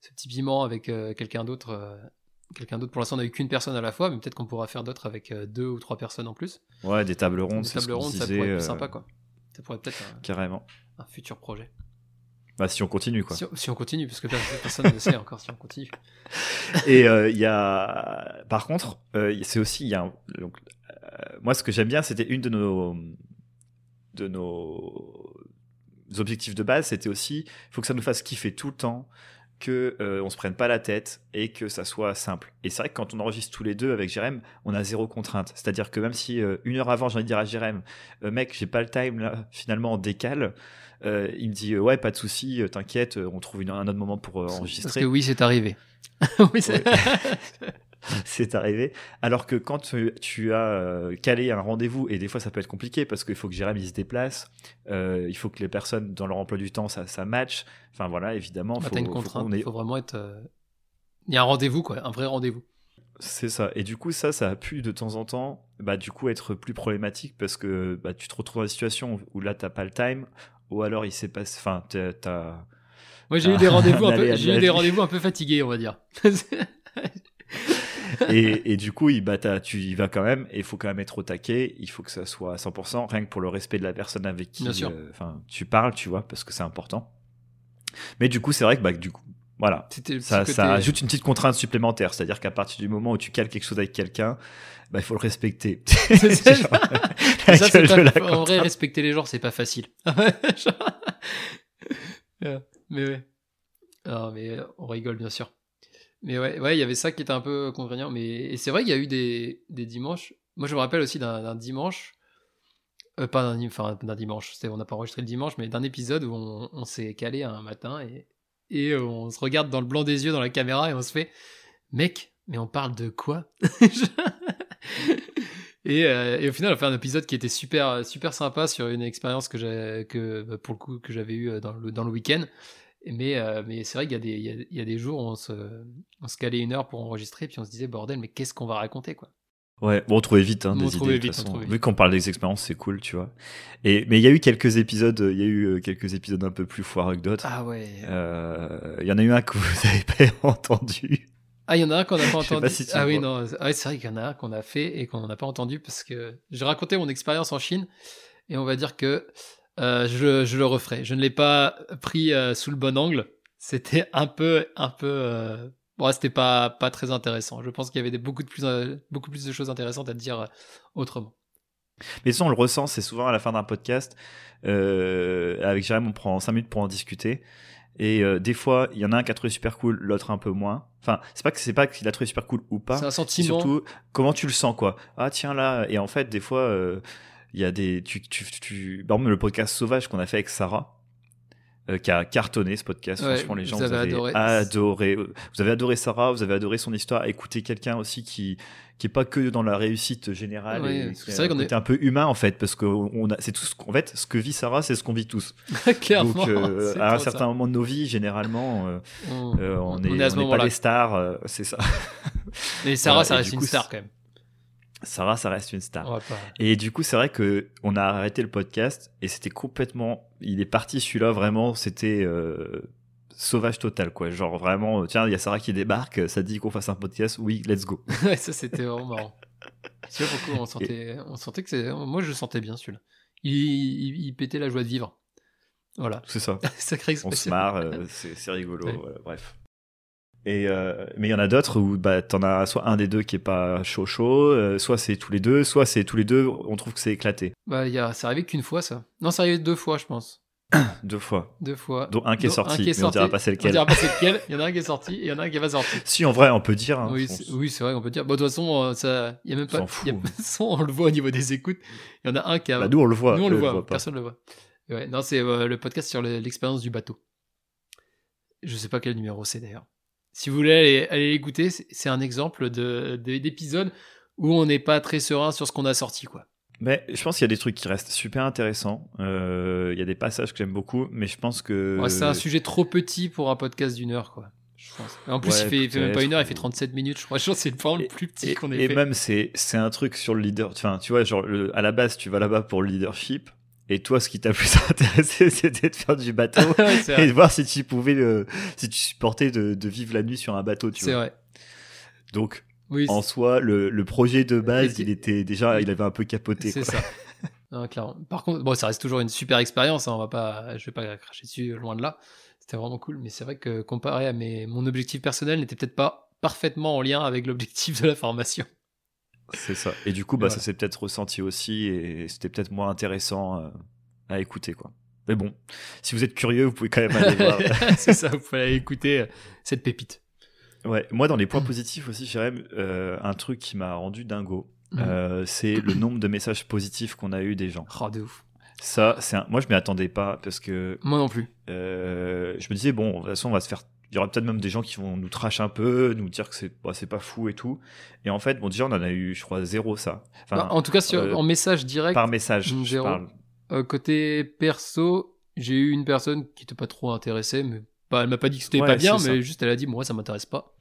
ce petit piment avec euh, quelqu'un d'autre. euh, quelqu'un d'autre. Pour l'instant, on n'a eu qu'une personne à la fois, mais peut-être qu'on pourra faire d'autres avec euh, deux ou trois personnes en plus. Ouais, des tables rondes, Une c'est ce table qu'on ronde, ça pourrait être euh, plus sympa, quoi. Ça pourrait peut-être un, Carrément. un futur projet. Bah, si on continue, quoi. Si on, si on continue, parce que personne ne sait encore si on continue. Et euh, il y a, par contre, euh, c'est aussi, y a, un- donc, euh, moi, ce que j'aime bien, c'était une de nos, de nos objectifs de base, c'était aussi, il faut que ça nous fasse kiffer tout le temps, que euh, on se prenne pas la tête et que ça soit simple. Et c'est vrai que quand on enregistre tous les deux avec Jérém, on a zéro contrainte. C'est-à-dire que même si euh, une heure avant, j'ai envie de dire à Jérém, euh, mec, j'ai pas le time là, finalement on décale. euh, il me dit ouais, pas de souci, euh, t'inquiète, on trouve une- un autre moment pour euh, Parce enregistrer. que oui, c'est arrivé. oui, c'est- arrivé. Alors que quand tu, tu as euh, calé un rendez-vous, et des fois ça peut être compliqué parce qu'il faut que Jérém il se déplace, euh, il faut que les personnes dans leur emploi du temps ça, ça match. Enfin voilà, évidemment, Bah, faut, une contrainte, il faut vraiment être. euh, Il y a un rendez-vous, quoi, un vrai rendez-vous. C'est ça. Et du coup, ça, ça a pu de temps en temps, bah, du coup, être plus problématique parce que bah, tu te retrouves dans une situation où là, t'as pas le time, ou alors il s'est passé. Enfin, t'as-. Moi, j'ai eu des rendez-vous un peu, j'ai eu des rendez-vous un peu fatigués, on va dire. et, et du coup, il, bah, tu y vas quand même, et il faut quand même être au taquet, il faut que ça soit à 100%, rien que pour le respect de la personne avec qui euh, tu parles, tu vois, parce que c'est important. Mais du coup, c'est vrai que bah, du coup, voilà, ça, ça côté- ajoute une petite contrainte supplémentaire, c'est-à-dire qu'à partir du moment où tu cales quelque chose avec quelqu'un, bah, il faut le respecter. C'est ça. Genre, c'est pas- en vrai, respecter les gens, c'est pas facile. Genre- mais ouais. Non, mais euh, on rigole, bien sûr. Mais ouais, ouais, il y avait ça qui était un peu contraignant. Mais et c'est vrai, il y a eu des, des dimanches. Moi, je me rappelle aussi d'un dimanche. euh, pas d'un enfin, dimanche. On n'a pas enregistré le dimanche, mais d'un épisode où on, s'est calé un matin et, et euh, on se regarde dans le blanc des yeux dans la caméra et on se fait Mec, mais on parle de quoi? Et, euh, et, au final, on a fait un épisode qui était super, super sympa sur une expérience que que bah, pour le coup que j'avais eu dans le dans le week-end. Mais, euh, mais c'est vrai qu'il y, a des, il y, y a des jours où on se, on se calait une heure pour enregistrer, puis on se disait bordel, mais qu'est-ce qu'on va raconter quoi? Ouais, bon, on trouvait vite hein, On des idées. de vite, toute on façon. Vu qu'on parle des expériences, c'est cool, tu vois. Et mais il y a eu quelques épisodes, il y a eu euh, quelques épisodes un peu plus foireux que d'autres. Ah ouais. Euh, Il y en a eu un que vous avez pas entendu. Ah, il y en a un qu'on n'a pas entendu. si ah oui, vois. non. Ah ouais, c'est vrai qu'il y en a un qu'on a fait et qu'on n'a pas entendu parce que j'ai raconté mon expérience en Chine et on va dire que euh, je, je le referai. Je ne l'ai pas pris euh, sous le bon angle. C'était un peu, un peu. Euh... Bon, c'était pas pas très intéressant. Je pense qu'il y avait des, beaucoup de plus, euh, beaucoup plus de choses intéressantes à dire euh, autrement. Mais ça, on le ressent, c'est souvent à la fin d'un podcast. Avec Jérém, on prend 5 minutes pour en discuter. Et euh, des fois, il y en a un qui a trouvé super cool, l'autre un peu moins. Enfin, c'est pas que c'est pas qu'il a trouvé super cool ou pas. C'est un sentiment. surtout comment tu le sens, quoi. Ah tiens là. Et en fait, des fois, euh, il y a des. Tu, tu, tu... Par exemple, le podcast Sauvage qu'on a fait avec Sarah. euh, qui a cartonné ce podcast. Ouais, Franchement, les gens vous vous avez adoré. adoré. Vous avez adoré Sarah, vous avez adoré son histoire. Écoutez quelqu'un aussi qui qui est pas que dans la réussite générale. Ouais, c'est vrai qu'on est- un peu humain en fait, parce que on a, c'est tout ce qu'en fait, ce que vit Sarah, c'est ce qu'on vit tous. Clairement. Donc, euh, à un certain ça. moment de nos vies, généralement, euh, on, on, est, pas des stars, c'est ça. Et Sarah, ça reste une coup, star quand même. Sarah, ça reste une star. Et du coup, c'est vrai que on a arrêté le podcast et c'était complètement. Il est parti celui-là vraiment. C'était euh, sauvage total quoi. Genre vraiment. euh, Tiens, il y a Sarah qui débarque. Ça dit qu'on fasse un podcast. Oui, let's go. Ouais, ça c'était vraiment marrant. Tu vois pourquoi on sentait, on sentait que c'est. Moi je le sentais bien celui-là. Il, il, il pétait la joie de vivre. Voilà. C'est ça. Sacrée On se marre. euh, c'est c'est rigolo. Ouais. voilà, bref. Et euh, mais il y en a d'autres où bah t'en as soit un des deux qui est pas chaud chaud, euh, soit c'est tous les deux, soit c'est tous les deux. On trouve que c'est éclaté Bah, y a... c'est arrivé qu'une fois ça. Non, c'est arrivé deux fois, je pense. deux fois. Deux fois. Dont un qui est Dont sorti, un qui est mais on dira sorti. pas c'est On lequel. dira pas c'est lequel. Il y en a un qui est sorti et il y en a un qui est pas sorti. Si en vrai on peut dire. hein, oui, c'est- oui, c'est vrai, on peut dire. Bon, de toute façon, euh, ça, il y a même On pas. s'en il y a- on le voit au niveau des écoutes. Il y en a un qui a. Bah, nous on le voit. Nous, on le voit, personne le voit. Ouais, non, c'est euh, le podcast sur le- l'expérience du bateau. Je sais pas quel numéro c'est d'ailleurs. Si vous voulez aller, aller l'écouter, c'est c'est un exemple de- de- d'épisode où on n'est pas très serein sur ce qu'on a sorti, quoi. Mais je pense qu'il y a des trucs qui restent super intéressants. Euh, Il y a des passages que j'aime beaucoup, mais je pense que. Ouais, c'est un sujet trop petit pour un podcast d'une heure, quoi. Je pense. Et en plus, Ouais, il, fait, il fait même pas une heure, il fait ou- 37 minutes, je crois. Que c'est vraiment le plus petit Et, qu'on ait et fait. même, c'est c'est un truc sur le leader. Enfin, tu vois, genre, le- à la base, tu vas là-bas pour le leadership. Et toi, ce qui t'a plus intéressé, c'était de faire du bateau et de voir si tu pouvais, si tu supportais de, de vivre la nuit sur un bateau, C'est vrai. Donc, Oui, en soi, le, le projet de base, il était déjà, il avait un peu capoté. c'est ça. Non, clairement. Par contre, bon, ça reste toujours une super expérience. hein, on va pas, je vais pas cracher dessus, loin de là. C'était vraiment cool, mais c'est vrai que comparé à mes, mon objectif personnel, n'était peut-être pas parfaitement en lien avec l'objectif de la formation. C'est ça. Et du coup, bah, Voilà. ça s'est peut-être ressenti aussi et c'était peut-être moins intéressant euh, à écouter, quoi. Mais bon, si vous êtes curieux, vous pouvez quand même aller voir. c'est ça, vous pouvez aller écouter euh, cette pépite. Ouais, moi, dans les points positifs aussi, Jérém, euh, un truc qui m'a rendu dingo, euh, c'est le nombre de messages positifs qu'on a eu des gens. Oh, de ouf. Ça, c'est un- moi, je m'y attendais pas parce que Moi non plus. euh, je me disais, bon, de toute façon, on va se faire. Il y aura peut-être même des gens qui vont nous trash un peu, nous dire que c'est bah, c'est pas fou et tout. Et en fait, bon, déjà, on en a eu, je crois, zéro ça. Enfin, Bah, en tout cas, sur, euh, en message direct, par message, zéro. parle. euh, côté perso, j'ai eu une personne qui était pas trop intéressée, mais pas, elle m'a pas dit que c'était Ouais, pas bien, mais juste elle a dit, moi, ça m'intéresse pas.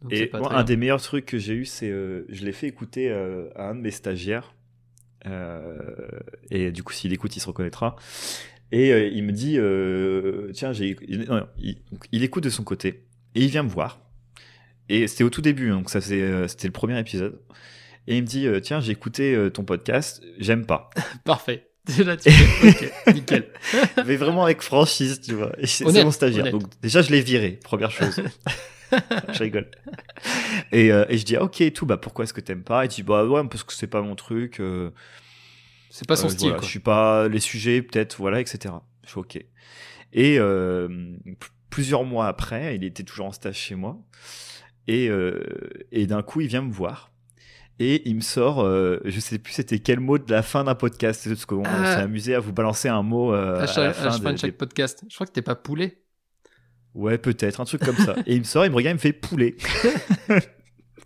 Donc, Et pas un des meilleurs trucs que j'ai eu, c'est euh, je l'ai fait écouter euh, à un de mes stagiaires. Euh, et du coup, s'il écoute, il se reconnaîtra. Et euh, il me dit, euh, tiens, j'ai, il, non, il- écoute de son côté et il vient me voir. Et c'était au tout début, hein, donc ça faisait, euh, c'était le premier épisode. Et il me dit, euh, tiens, j'ai écouté euh, ton podcast, j'aime pas. Parfait. Là, tu fais, ok, nickel. Mais vraiment avec franchise, tu vois. C'est c'est mon stagiaire. honnête. Donc déjà, je l'ai viré, première chose. je rigole. Et, euh, et je dis, ah, ok, tout, bah pourquoi est-ce que t'aimes pas? Il dit, bah ouais, parce que c'est pas mon truc. euh, C'est pas son euh, style, voilà, quoi. Je suis pas les sujets, peut-être, voilà, etc. Je suis ok. Et euh, plusieurs mois après, il était toujours en stage chez moi. Et, euh, et d'un coup, il vient me voir. Et il me sort, euh, je sais plus c'était quel mot de la fin d'un podcast, parce qu'on Ah. s'est amusé à vous balancer un mot euh, À à, la à fin. chaque de- chaque des- podcast. Je crois que t'es pas poulet. Ouais, peut-être, un truc comme ça. Et il me sort, il me regarde, il me fait poulet.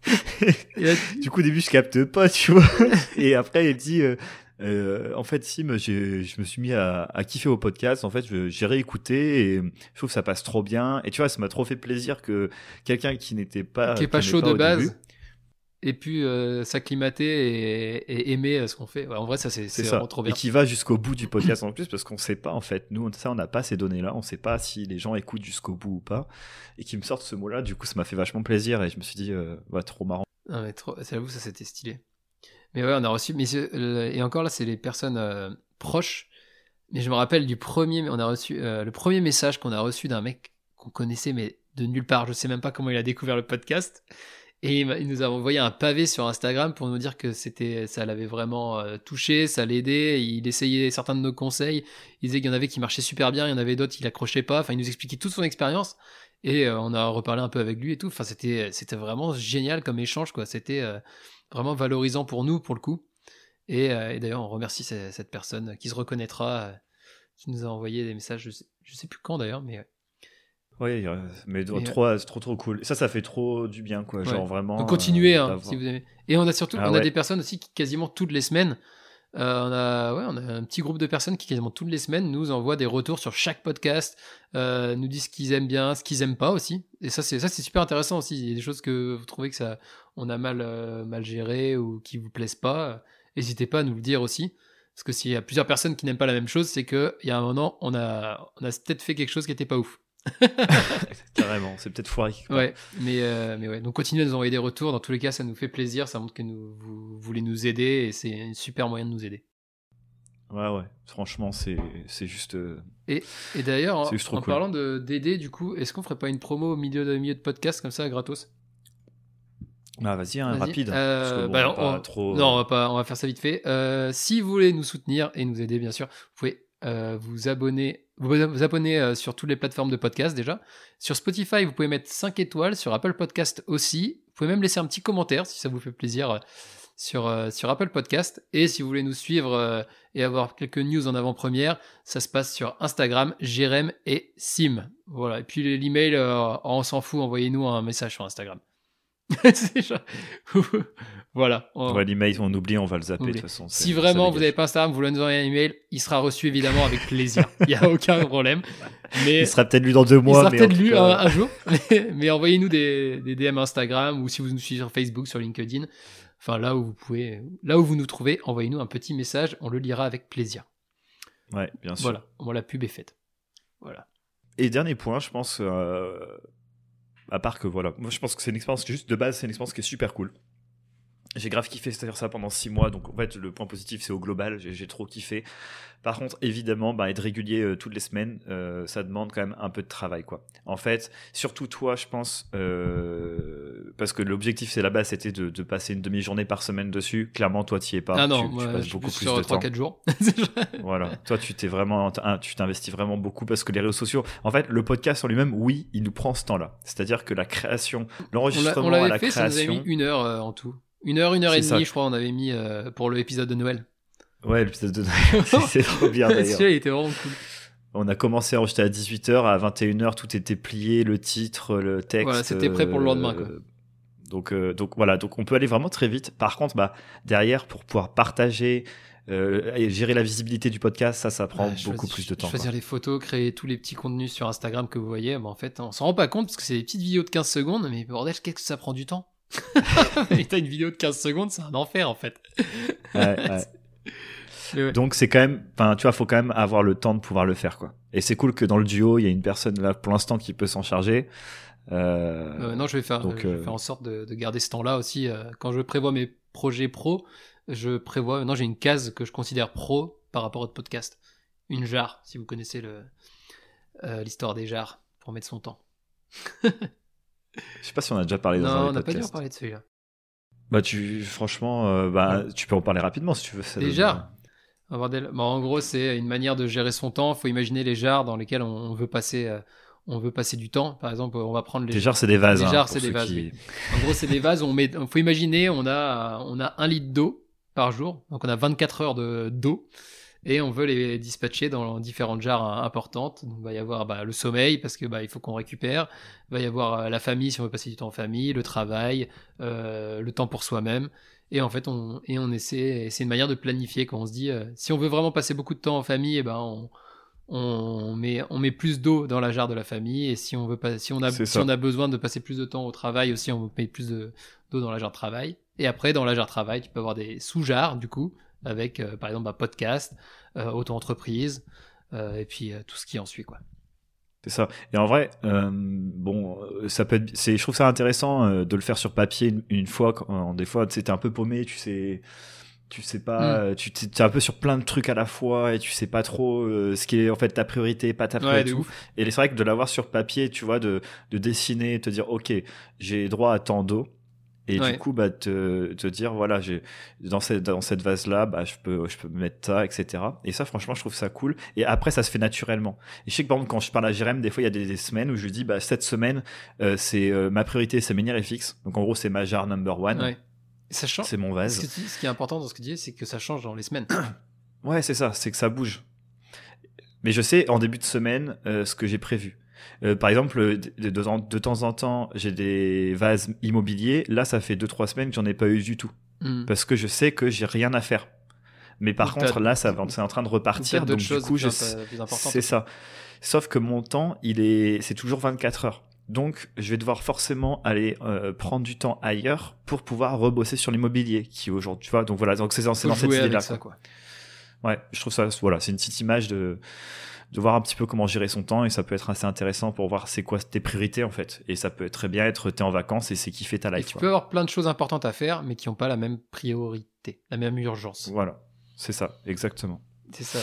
du coup, au début, je capte pas, tu vois. Et après, il dit, euh, euh, en fait, Sim, je me suis mis à, à kiffer au podcast. En fait, j'ai réécouté et je trouve que ça passe trop bien. Et tu vois, ça m'a trop fait plaisir que quelqu'un qui n'était pas, qui est pas chaud de base, et puis euh, s'acclimater et, aimer euh, ce qu'on fait. en vrai, ça c'est vraiment trop bien. Et qui va jusqu'au bout du podcast en plus parce qu'on sait pas en fait. Nous, ça, on n'a pas ces données-là. On sait pas si les gens écoutent jusqu'au bout ou pas. Et qui me sortent ce mot-là, du coup, ça m'a fait vachement plaisir et je me suis dit, euh, ouais, trop marrant. Ah, mais trop, j'avoue, ça c'était stylé. Mais ouais, on a reçu. Mais et encore là, c'est les personnes proches. Mais je me rappelle du premier, on a reçu le premier message qu'on a reçu d'un mec qu'on connaissait mais de nulle part. Je sais même pas comment il a découvert le podcast. Et il nous a envoyé un pavé sur Instagram pour nous dire que c'était, ça l'avait vraiment euh, touché, ça l'aidait. Il essayait certains de nos conseils. Il disait qu'il y en avait qui marchaient super bien, il y en avait d'autres qui l'accrochaient pas. Enfin, il nous expliquait toute son expérience. Et euh, on a reparlé un peu avec lui et tout. Enfin, c'était, c'était vraiment génial comme échange, quoi. C'était euh, vraiment valorisant pour nous, pour le coup. Et, d'ailleurs, on remercie cette, personne qui se reconnaîtra, qui nous a envoyé des messages. Je sais, je sais plus quand d'ailleurs, mais oui, mais trop, c'est trop trop cool. Ça, ça fait trop du bien, quoi. Genre vraiment. Donc continuez, euh, hein, si vous aimez. Et on a surtout, ah on a des personnes aussi qui quasiment toutes les semaines. Euh, on, a, un petit groupe de personnes qui quasiment toutes les semaines nous envoient des retours sur chaque podcast, euh, nous disent ce qu'ils aiment bien, ce qu'ils aiment pas aussi. Et ça, c'est super intéressant aussi. Il y a des choses que vous trouvez que ça, on a mal mal géré ou qui vous plaisent pas. N'hésitez pas à nous le dire aussi. Parce que s'il y a plusieurs personnes qui n'aiment pas la même chose, c'est qu'il y a un moment, on a, on a peut-être fait quelque chose qui n'était pas ouf. Carrément, c'est peut-être foiré. Ouais, mais, euh, mais ouais. Donc continuez à nous envoyer des retours. Dans tous les cas, ça nous fait plaisir. Ça montre que nous, vous voulez nous aider et c'est un super moyen de nous aider. Ouais, ouais. Franchement, c'est, c'est juste. Euh, et, et d'ailleurs, en, en parlant de, d'aider, du coup, est-ce qu'on ferait pas une promo au milieu de, milieu de podcast comme ça, gratos? Ah, vas-y, hein, rapide. Euh, bah, on, trop... Non, on va, pas, on va faire ça vite fait. si vous voulez nous soutenir et nous aider, bien sûr, vous pouvez vous abonner vous abonnez euh, sur toutes les plateformes de podcast déjà. Sur Spotify, vous pouvez mettre 5 étoiles. Sur Apple Podcast aussi. Vous pouvez même laisser un petit commentaire si ça vous fait plaisir euh, sur, euh, sur Apple Podcast. Et si vous voulez nous suivre et avoir quelques news en avant-première, ça se passe sur Instagram, Jérém et Sim. Voilà. Et puis l'email, on s'en fout, envoyez-nous un message sur Instagram. voilà. On... l'email, on oublie, on va le zapper de toute façon. Si vraiment vous n'avez pas Instagram, vous voulez nous envoyer un email, il sera reçu évidemment avec plaisir. Il n'y a aucun problème. Mais il sera peut-être lu dans deux mois. Il sera peut-être lu un, jour. mais, envoyez-nous des, des, DM Instagram ou si vous nous suivez sur Facebook, sur LinkedIn. Enfin, là où vous pouvez, là où vous nous trouvez, envoyez-nous un petit message. On le lira avec plaisir. Ouais, bien sûr. Voilà. Bon, la pub est faite. Voilà. Et dernier point, je pense, euh, à part que voilà, moi je pense que c'est une expérience juste de base, c'est une expérience qui est super cool. J'ai grave kiffé faire ça pendant six mois, donc en fait le point positif c'est au global, j'ai trop kiffé. Par contre, évidemment, bah, être régulier euh, toutes les semaines, euh, ça demande quand même un peu de travail, quoi. En fait, surtout toi, je pense, euh, parce que l'objectif c'est là-bas, c'était de, de, passer une demi-journée par semaine dessus. Clairement, toi, tu y es pas. Ah non, tu, passes beaucoup plus, de 3, temps. 4 jours. voilà. Toi, tu t'es vraiment, tu t'investis vraiment beaucoup parce que les réseaux sociaux, en fait, le podcast en lui-même, oui, il nous prend ce temps-là. C'est-à-dire que la création, l'enregistrement la fait, création. Ça nous a mis une heure en tout. Une heure, une heure et demie, je crois, on avait mis pour l'épisode de Noël. Ouais, l'épisode de Noël, c'est trop bien d'ailleurs. il était vraiment cool. On a commencé à enregistrer à 18h, à 21h, tout était plié, le titre, le texte. Voilà, c'était prêt pour le lendemain. Quoi. Euh, donc, euh, donc voilà, donc on peut aller vraiment très vite. Par contre, bah, derrière, pour pouvoir partager, euh, et gérer la visibilité du podcast, ça, ça prend beaucoup plus de temps. Choisir les photos, créer tous les petits contenus sur Instagram que vous voyez, bah, en fait, on s'en rend pas compte parce que c'est des petites vidéos de 15 secondes, mais bordel, qu'est-ce que ça prend du temps? Et t'as une vidéo de 15 secondes, c'est un enfer en fait. Ouais, ouais. Donc c'est quand même, enfin tu vois, faut quand même avoir le temps de pouvoir le faire quoi. Et c'est cool que dans le duo, il y a une personne là pour l'instant qui peut s'en charger. Euh, non, je vais faire, je vais euh, faire en sorte de, garder ce temps-là aussi. Euh, quand je prévois mes projets pro, je prévois. Maintenant, j'ai une case que je considère pro par rapport au podcast. Une jarre, si vous connaissez l'histoire des jarres, pour mettre son temps. je sais pas si on a déjà parlé dans non, un on n'a pas déjà parlé de celui-là. Bah tu, franchement, bah tu peux en parler rapidement si tu veux. Des jarres. Bon, en gros, c'est une manière de gérer son temps. Il faut imaginer les jarres dans lesquels on veut passer, euh, on veut passer du temps. Par exemple, on va prendre les, les jarres, c'est des vases. Les hein, jarres, c'est des vases. En gros, c'est des vases. On met, faut imaginer, on a, on a un litre d'eau par jour, donc on a 24 heures de d'eau. Et on veut les dispatcher dans différentes jarres importantes. Donc, il va y avoir bah, le sommeil parce que bah, il faut qu'on récupère. Il va y avoir euh, la famille si on veut passer du temps en famille, le travail, euh, le temps pour soi-même. Et en fait, on, et on essaie, c'est une manière de planifier quand on se dit, euh, si on veut vraiment passer beaucoup de temps en famille, et eh ben on, on met, on met plus d'eau dans la jarre de la famille. Et si on, veut pas, si, on a, si on a besoin de passer plus de temps au travail aussi, on met plus d'eau dans la jarre de travail. Et après, dans la jarre de travail, tu peux avoir des sous-jarres, du coup, avec euh, par exemple un podcast, euh, auto-entreprise, euh, et puis tout ce qui en suit. quoi. C'est ça. Et en vrai, bon, ça peut être, c'est, je trouve ça intéressant de le faire sur papier une, fois. Quand, des fois, tu es un peu paumé, tu sais, tu sais pas, mm. tu es un peu sur plein de trucs à la fois et tu sais pas trop ce qui est en fait ta priorité, pas ta priorité. et c'est vrai que de l'avoir sur papier, tu vois, de, de dessiner, te dire, ok, j'ai droit à tant d'eau et du coup bah te, te dire voilà j'ai dans cette dans cette vase là bah je peux je peux mettre ça etc et ça franchement je trouve ça cool. Et après ça se fait naturellement. Et je sais que par exemple quand je parle à Jérém des fois il y a des, semaines où je lui dis bah cette semaine euh, c'est euh, ma priorité c'est menhir fixe donc en gros c'est ma jarre number one. Ouais. ça change. C'est mon vase. Ce, ce, qui est important dans ce que tu dis c'est que ça change dans les semaines. Ouais c'est ça. C'est que ça bouge. Mais je sais en début de semaine euh, ce que j'ai prévu euh, par exemple, de, de, temps en temps, j'ai des vases immobiliers. Là, ça fait 2-3 semaines que j'en ai pas eu du tout. Hmm. Parce que je sais que j'ai rien à faire. Mais par contre, là, ça c'est en train de repartir. Donc, du coup, c'est ça. Sauf que mon temps, il est, c'est toujours 24 heures. Donc, je vais devoir forcément aller euh, prendre du temps ailleurs pour pouvoir rebosser sur l'immobilier, qui aujourd'hui, tu vois. Donc voilà, donc c'est dans, cette idée-là. Ouais, je trouve ça, voilà, c'est une petite image de de voir un petit peu comment gérer son temps et ça peut être assez intéressant pour voir c'est quoi tes priorités en fait. Et ça peut très bien être t'es en vacances et c'est qui fait ta life. tu peux avoir plein de choses importantes à faire mais qui n'ont pas la même priorité, la même urgence. Voilà, c'est ça, exactement. C'est ça.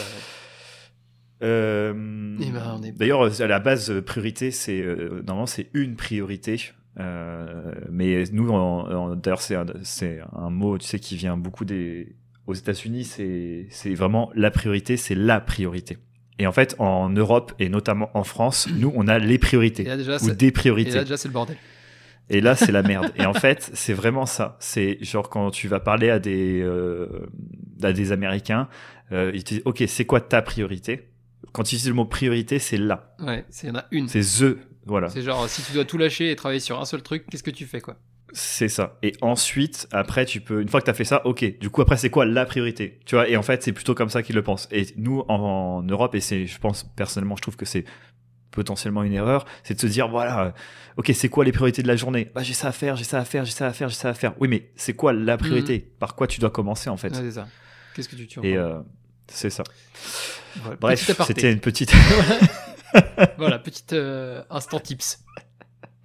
Euh, ben, d'ailleurs, à la base, euh, priorité, c'est euh, normalement c'est une priorité. mais nous, d'ailleurs, c'est un, un, mot, tu sais, qui vient beaucoup des aux États-Unis. C'est vraiment la priorité, c'est la priorité. Et en fait, en Europe et notamment en France, nous, on a les priorités ou des priorités. Et là, déjà, c'est le bordel. Et là, c'est la merde. Et en fait, c'est vraiment ça. C'est genre quand tu vas parler à des euh, à des Américains, euh, ils te disent OK, c'est quoi ta priorité? Quand ils utilisent le mot priorité, c'est là. Ouais, c'est y en a une. C'est the. Voilà. C'est genre si tu dois tout lâcher et travailler sur un seul truc, qu'est-ce que tu fais quoi? C'est ça. Et ensuite, après, tu peux, une fois que tu as fait ça, ok, du coup, après, c'est quoi la priorité? Tu vois, et en fait, c'est plutôt comme ça qu'ils le pensent. Et nous, en, Europe, et c'est, je pense, personnellement, je trouve que c'est potentiellement une erreur, c'est de se dire, voilà, ok, c'est quoi les priorités de la journée? Bah, j'ai ça à faire, j'ai ça à faire, j'ai ça à faire, j'ai ça à faire. Oui, mais c'est quoi la priorité? Mhm. Par quoi tu dois commencer, en fait? C'est ça. Qu'est-ce que tu tu Et euh, c'est ça. Bref, c'était une petite. voilà, petite euh, instant tips.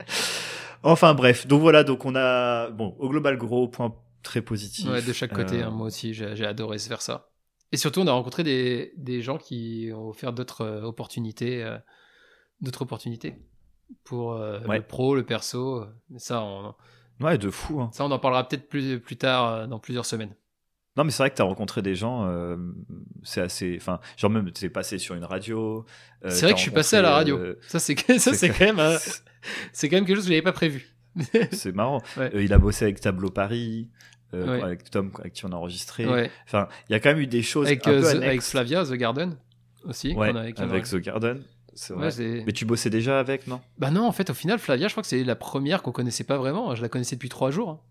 Enfin bref, donc voilà, donc on a bon au global gros point très positif. Ouais, de chaque côté, hein, euh, moi aussi j'ai adoré faire ça. Et surtout, on a rencontré des, des gens qui ont offert d'autres euh, opportunités, euh, d'autres opportunités pour le pro, le perso. Mais ça, on, ouais, de fou. Hein. Ça, on en parlera peut-être plus plus tard dans plusieurs semaines. Non, mais c'est vrai que tu as rencontré des gens, c'est assez. Enfin, genre même, tu es passé sur une radio. c'est vrai que je suis passé à la radio. Ça, c'est ça, c'est quand même. c'est quand même quelque chose que je n'avais pas prévu. c'est marrant. Euh, il a bossé avec Tableau Paris. Euh, avec Tom avec qui on a enregistré. Enfin, il y a quand même eu des choses avec, un peu euh, avec Flavia The Garden aussi. avec, The Garden. Vrai. Mais tu bossais déjà avec, non? Bah non, en fait, au final, Flavia, je crois que c'est la première qu'on connaissait pas vraiment. Je la connaissais depuis trois jours.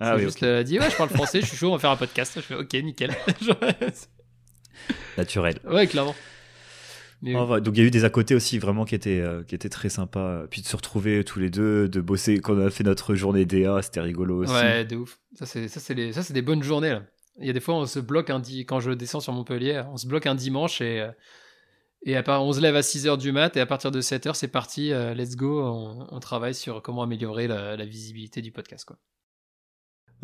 Ah oui, juste, elle a dit Ouais, je parle français, je suis chaud, on va faire un podcast. Je fais Ok, nickel. Naturel. Ouais, clairement. Donc il y a eu des à côté aussi vraiment qui étaient, euh, qui étaient très sympas. Puis de se retrouver tous les deux, de bosser quand on a fait notre journée DA, c'était rigolo aussi. Ouais, de ouf. Ça, c'est, ça, c'est, ça, c'est des bonnes journées. Là. Il y a des fois, on se bloque un quand je descends sur Montpellier, on se bloque un dimanche et, euh, et à part, on se lève à 6h du mat et à partir de 7h, c'est parti, euh, let's go, on, travaille sur comment améliorer la, la visibilité du podcast. Quoi.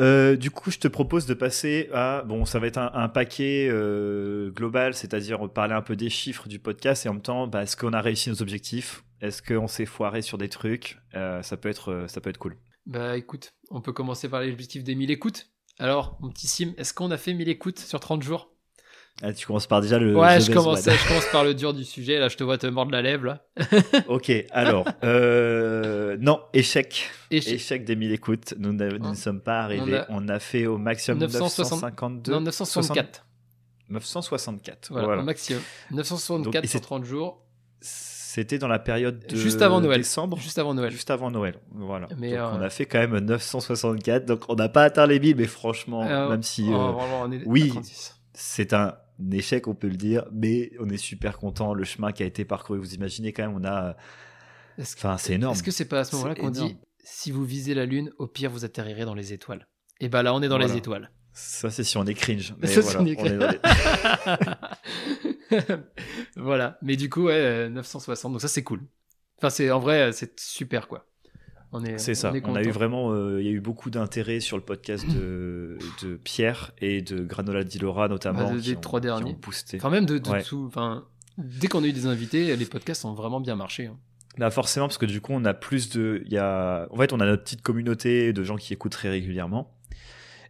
Euh, du coup, je te propose de passer à bon, ça va être un, paquet euh, global, c'est-à-dire parler un peu des chiffres du podcast et en même temps, bah, est-ce qu'on a réussi nos objectifs? Est-ce qu'on s'est foiré sur des trucs? Euh, Ça peut être, ça peut être cool. Bah, écoute, on peut commencer par l'objectif des 1000 écoutes. Alors, mon petit Sim, est-ce qu'on a fait 1000 écoutes sur 30 jours? Ah, tu commences par déjà le. Ouais, je commence, je commence par le dur du sujet. Là, je te vois te mordre la lèvre. Là. ok, alors. Euh, non, échec. échec. des 1000 écoutes. Nous ne, hein? sommes pas arrivés. On a, fait au maximum 952. Non, 964. 964. Voilà, Voilà. au maximum. 964 Donc, et sur c'est- 30 jours, C'était dans la période de Juste avant Noël. décembre. juste avant Noël. Juste avant Noël, voilà. Mais, donc euh, on a fait quand même 964, donc on n'a pas atteint les 1000, mais franchement, Euh, même si oh, euh, vraiment, on est oui. à 36. c'est un échec, on peut le dire, mais on est super content. Le chemin qui a été parcouru, vous imaginez quand même, on a, enfin, c'est énorme. est-ce que c'est pas à ce moment-là qu'on dit si vous visez la lune, au pire vous atterrirez dans les étoiles Et bah là, on est dans les étoiles. Ça, c'est si on est cringe. Mais Ça, voilà, c'est on est on est dans les- voilà. Mais du coup, ouais, euh, 960. Donc ça, c'est cool. Enfin, c'est en vrai, euh, c'est super quoi. On est. C'est ça. On, est On, a eu vraiment, euh, il y a eu beaucoup d'intérêt sur le podcast de, de Pierre et de Granola Di Laura notamment. Bah, de- des ont- trois qui ont derniers. boosté. Enfin, même de, de Ouais. tout. Enfin, dès qu'on a eu des invités, les podcasts ont vraiment bien marché. hein. Bah forcément, parce que du coup, on a plus de, il y a, en fait, on a notre petite communauté de gens qui écoutent très régulièrement.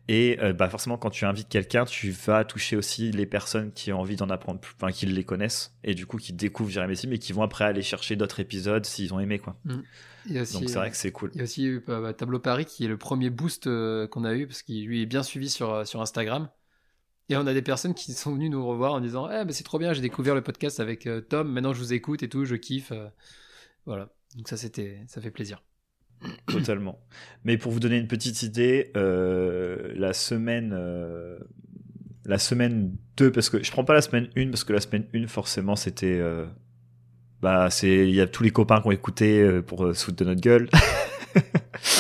Et euh, bah forcément, quand tu invites quelqu'un, tu vas toucher aussi les personnes qui ont envie d'en apprendre plus, enfin qui les connaissent et du coup qui découvrent Jérémy Sim et qui vont après aller chercher d'autres épisodes s'ils ont aimé quoi. Aussi, Donc c'est euh, vrai que c'est cool. Il y a aussi eu euh, Tableau Paris qui est le premier boost euh, qu'on a eu parce qu'il lui est bien suivi sur, euh, sur Instagram. Et on a des personnes qui sont venues nous revoir en disant Eh, ben c'est trop bien, j'ai découvert le podcast avec euh, Tom, maintenant je vous écoute et tout, je kiffe. euh. voilà. Donc ça, c'était, ça fait plaisir. Totalement. Mais pour vous donner une petite idée, euh, la semaine, euh, la semaine 2, parce que je prends pas la semaine 1, parce que la semaine 1, forcément, c'était. euh, bah, c'est, il y a tous les copains qui ont écouté pour se foutre de notre gueule.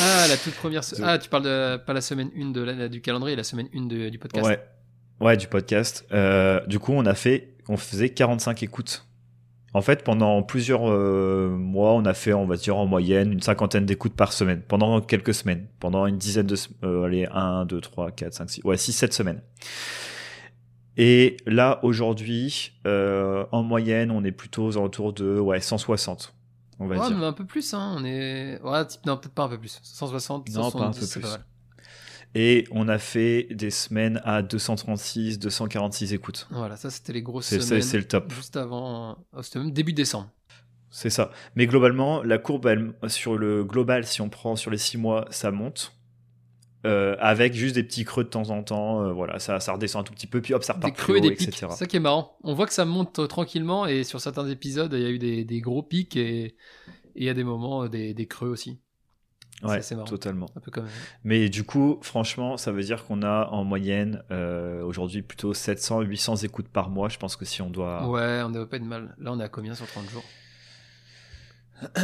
Ah, la toute première. Ah, tu parles de, pas la semaine 1 de la- du calendrier, la semaine 1 de- du podcast. Ouais. Ouais, du podcast. Du coup, on a fait, on faisait 45 écoutes. En fait, pendant plusieurs euh, mois, on a fait, on va dire en moyenne, une cinquantaine d'écoutes par semaine, pendant quelques semaines, pendant une dizaine de, euh, allez, 1, 2, 3, 4, 5, 6, ouais, 6, 7 semaines. Et là, aujourd'hui, euh, en moyenne, on est plutôt aux alentours de, ouais, 160, on va Ouais, dire. mais un peu plus, hein. On est. Ouais, type- non, peut-être pas un peu plus. 160, Non, pas un 170, peu plus. mal. Et on a fait des semaines à 236, 246 écoutes. Voilà, ça c'était les grosses semaines. c'est le top. Juste avant. C'était même début décembre. C'est ça. Mais globalement, la courbe, elle- sur le global, si on prend sur les six mois, ça monte. Euh, avec juste des petits creux de temps en temps. euh, voilà, ça, ça redescend un tout petit peu, puis hop, ça repart des plus creux et haut, des pics. etc. C'est ça qui est marrant. On voit que ça monte euh, tranquillement et sur certains épisodes, il y a eu des, des gros pics et et il y a des moments, euh, des, des creux aussi. Ouais, c'est marrant. totalement. Un peu comme. Mais du coup, franchement, ça veut dire qu'on a en moyenne euh, aujourd'hui plutôt 700, 800 écoutes par mois. Je pense que si on doit. Ouais, on n'a pas de mal. Là, on est à combien sur 30 jours?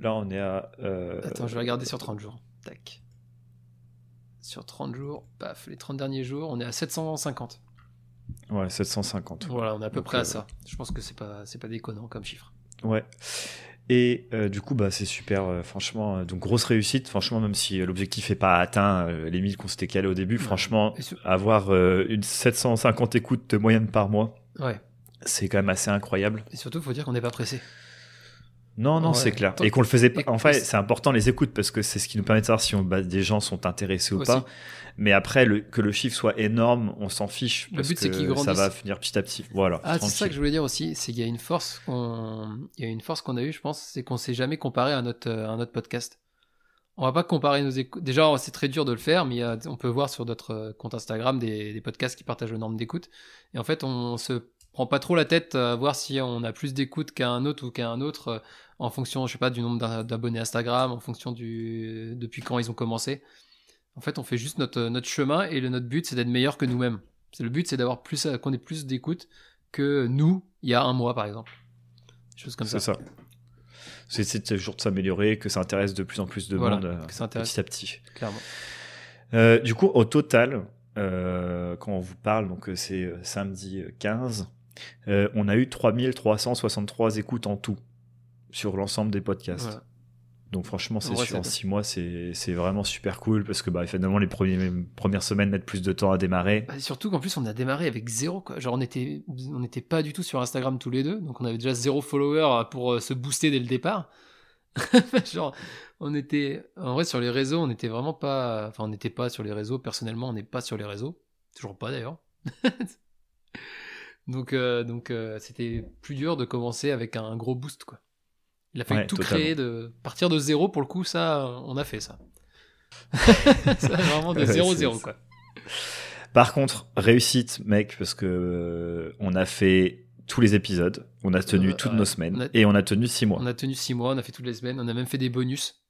Là, on est à. euh, Attends, je vais regarder sur 30 jours. Tac. Sur 30 jours, paf, les 30 derniers jours, on est à 750. Ouais, 750. Voilà, on est à peu Donc, près à euh, ça. Je pense que c'est pas, c'est pas déconnant comme chiffre. Ouais. Et euh, du coup, bah, c'est super, euh, franchement. euh, donc, grosse réussite. Franchement, même si l'objectif n'est pas atteint, les 1000 qu'on s'était calé au début, Ouais. franchement, avoir une 750 écoutes de moyenne par mois, Ouais. c'est quand même assez incroyable. Et surtout, il faut dire qu'on n'est pas pressé. Non, non, Ouais. c'est clair. Et qu'on le faisait pas. En fait, c'est important les écoutes parce que c'est ce qui nous permet de savoir si on, bah, des gens sont intéressés ou Aussi. pas. Mais après, le, que le chiffre soit énorme, on s'en fiche. Le parce but, c'est que qu'il Ça grandisse. va venir petit à petit. Voilà. Ah, c'est ça que je voulais dire aussi, c'est qu'il y a une force qu'on, il y a une force qu'on a eue, je pense, c'est qu'on s'est jamais comparé à notre, à notre podcast. On va pas comparer nos écoutes. Déjà, c'est très dur de le faire, mais on peut voir sur notre euh, compte Instagram des, des podcasts qui partagent le nombre d'écoutes. Et en fait, on se prend pas trop la tête à voir si on a plus d'écoutes qu'un autre ou qu'un autre euh, en fonction, je sais pas, du nombre d'a- d'abonnés Instagram, en fonction du depuis quand ils ont commencé. En fait, on fait juste notre, notre chemin et le, notre but, c'est d'être meilleur que nous-mêmes. C'est le but, c'est d'avoir plus, euh, qu'on ait plus d'écoutes que nous il y a un mois, par exemple. Des choses comme C'est ça. ça. C'est toujours de s'améliorer, que ça intéresse de plus en plus de Voilà, monde euh, que ça intéresse. petit à petit. Clairement. Euh, du coup, au total, euh, quand on vous parle, donc c'est samedi euh, 15, euh, on a eu 3363 écoutes en tout sur l'ensemble des podcasts. Voilà. Donc franchement, c'est sûr, en 6 mois, c'est c'est vraiment super cool parce que bah, finalement, les premiers, premières semaines mettent plus de temps à démarrer. Bah, surtout qu'en plus, on a démarré avec zéro. Quoi. Genre, on était, on n'était pas du tout sur Instagram tous les deux, donc on avait déjà zéro follower pour euh, se booster dès le départ. Genre, on était, en vrai, sur les réseaux, on n'était vraiment pas, enfin, on n'était pas sur les réseaux. Personnellement, on n'est pas sur les réseaux, toujours pas d'ailleurs. donc, euh, donc, euh, c'était plus dur de commencer avec un gros boost, quoi. Il a fallu Ouais, tout totalement. créer, de partir de zéro pour le coup, ça, on a fait ça. ça vraiment de zéro zéro, quoi. Par contre, réussite, mec, parce que euh, on a fait tous les épisodes, on a tenu Euh, toutes nos semaines a- et on a tenu six mois. On a tenu six mois, on a fait toutes les semaines, on a même fait des bonus.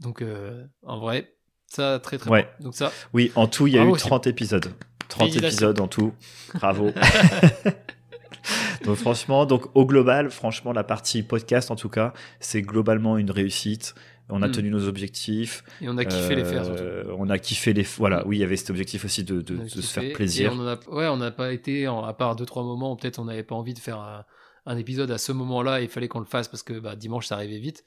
Donc, euh, en vrai, ça, très très Ouais. bon. Donc, ça, Oui, en tout, il y a Bravo, eu 30 épisodes. 30 Félicitations. épisodes en tout. Bravo. donc franchement, donc au global, franchement, la partie podcast en tout cas, c'est globalement une réussite. On a Mm. tenu nos objectifs. et on a kiffé les faire surtout. Euh, On a kiffé les. Voilà, oui, il y avait cet objectif aussi de, On se faire Et plaisir. on en a, ouais, on n'a pas été, à part deux trois moments peut-être on n'avait pas envie de faire un, un épisode à ce moment-là, il fallait qu'on le fasse parce que bah, dimanche ça arrivait vite.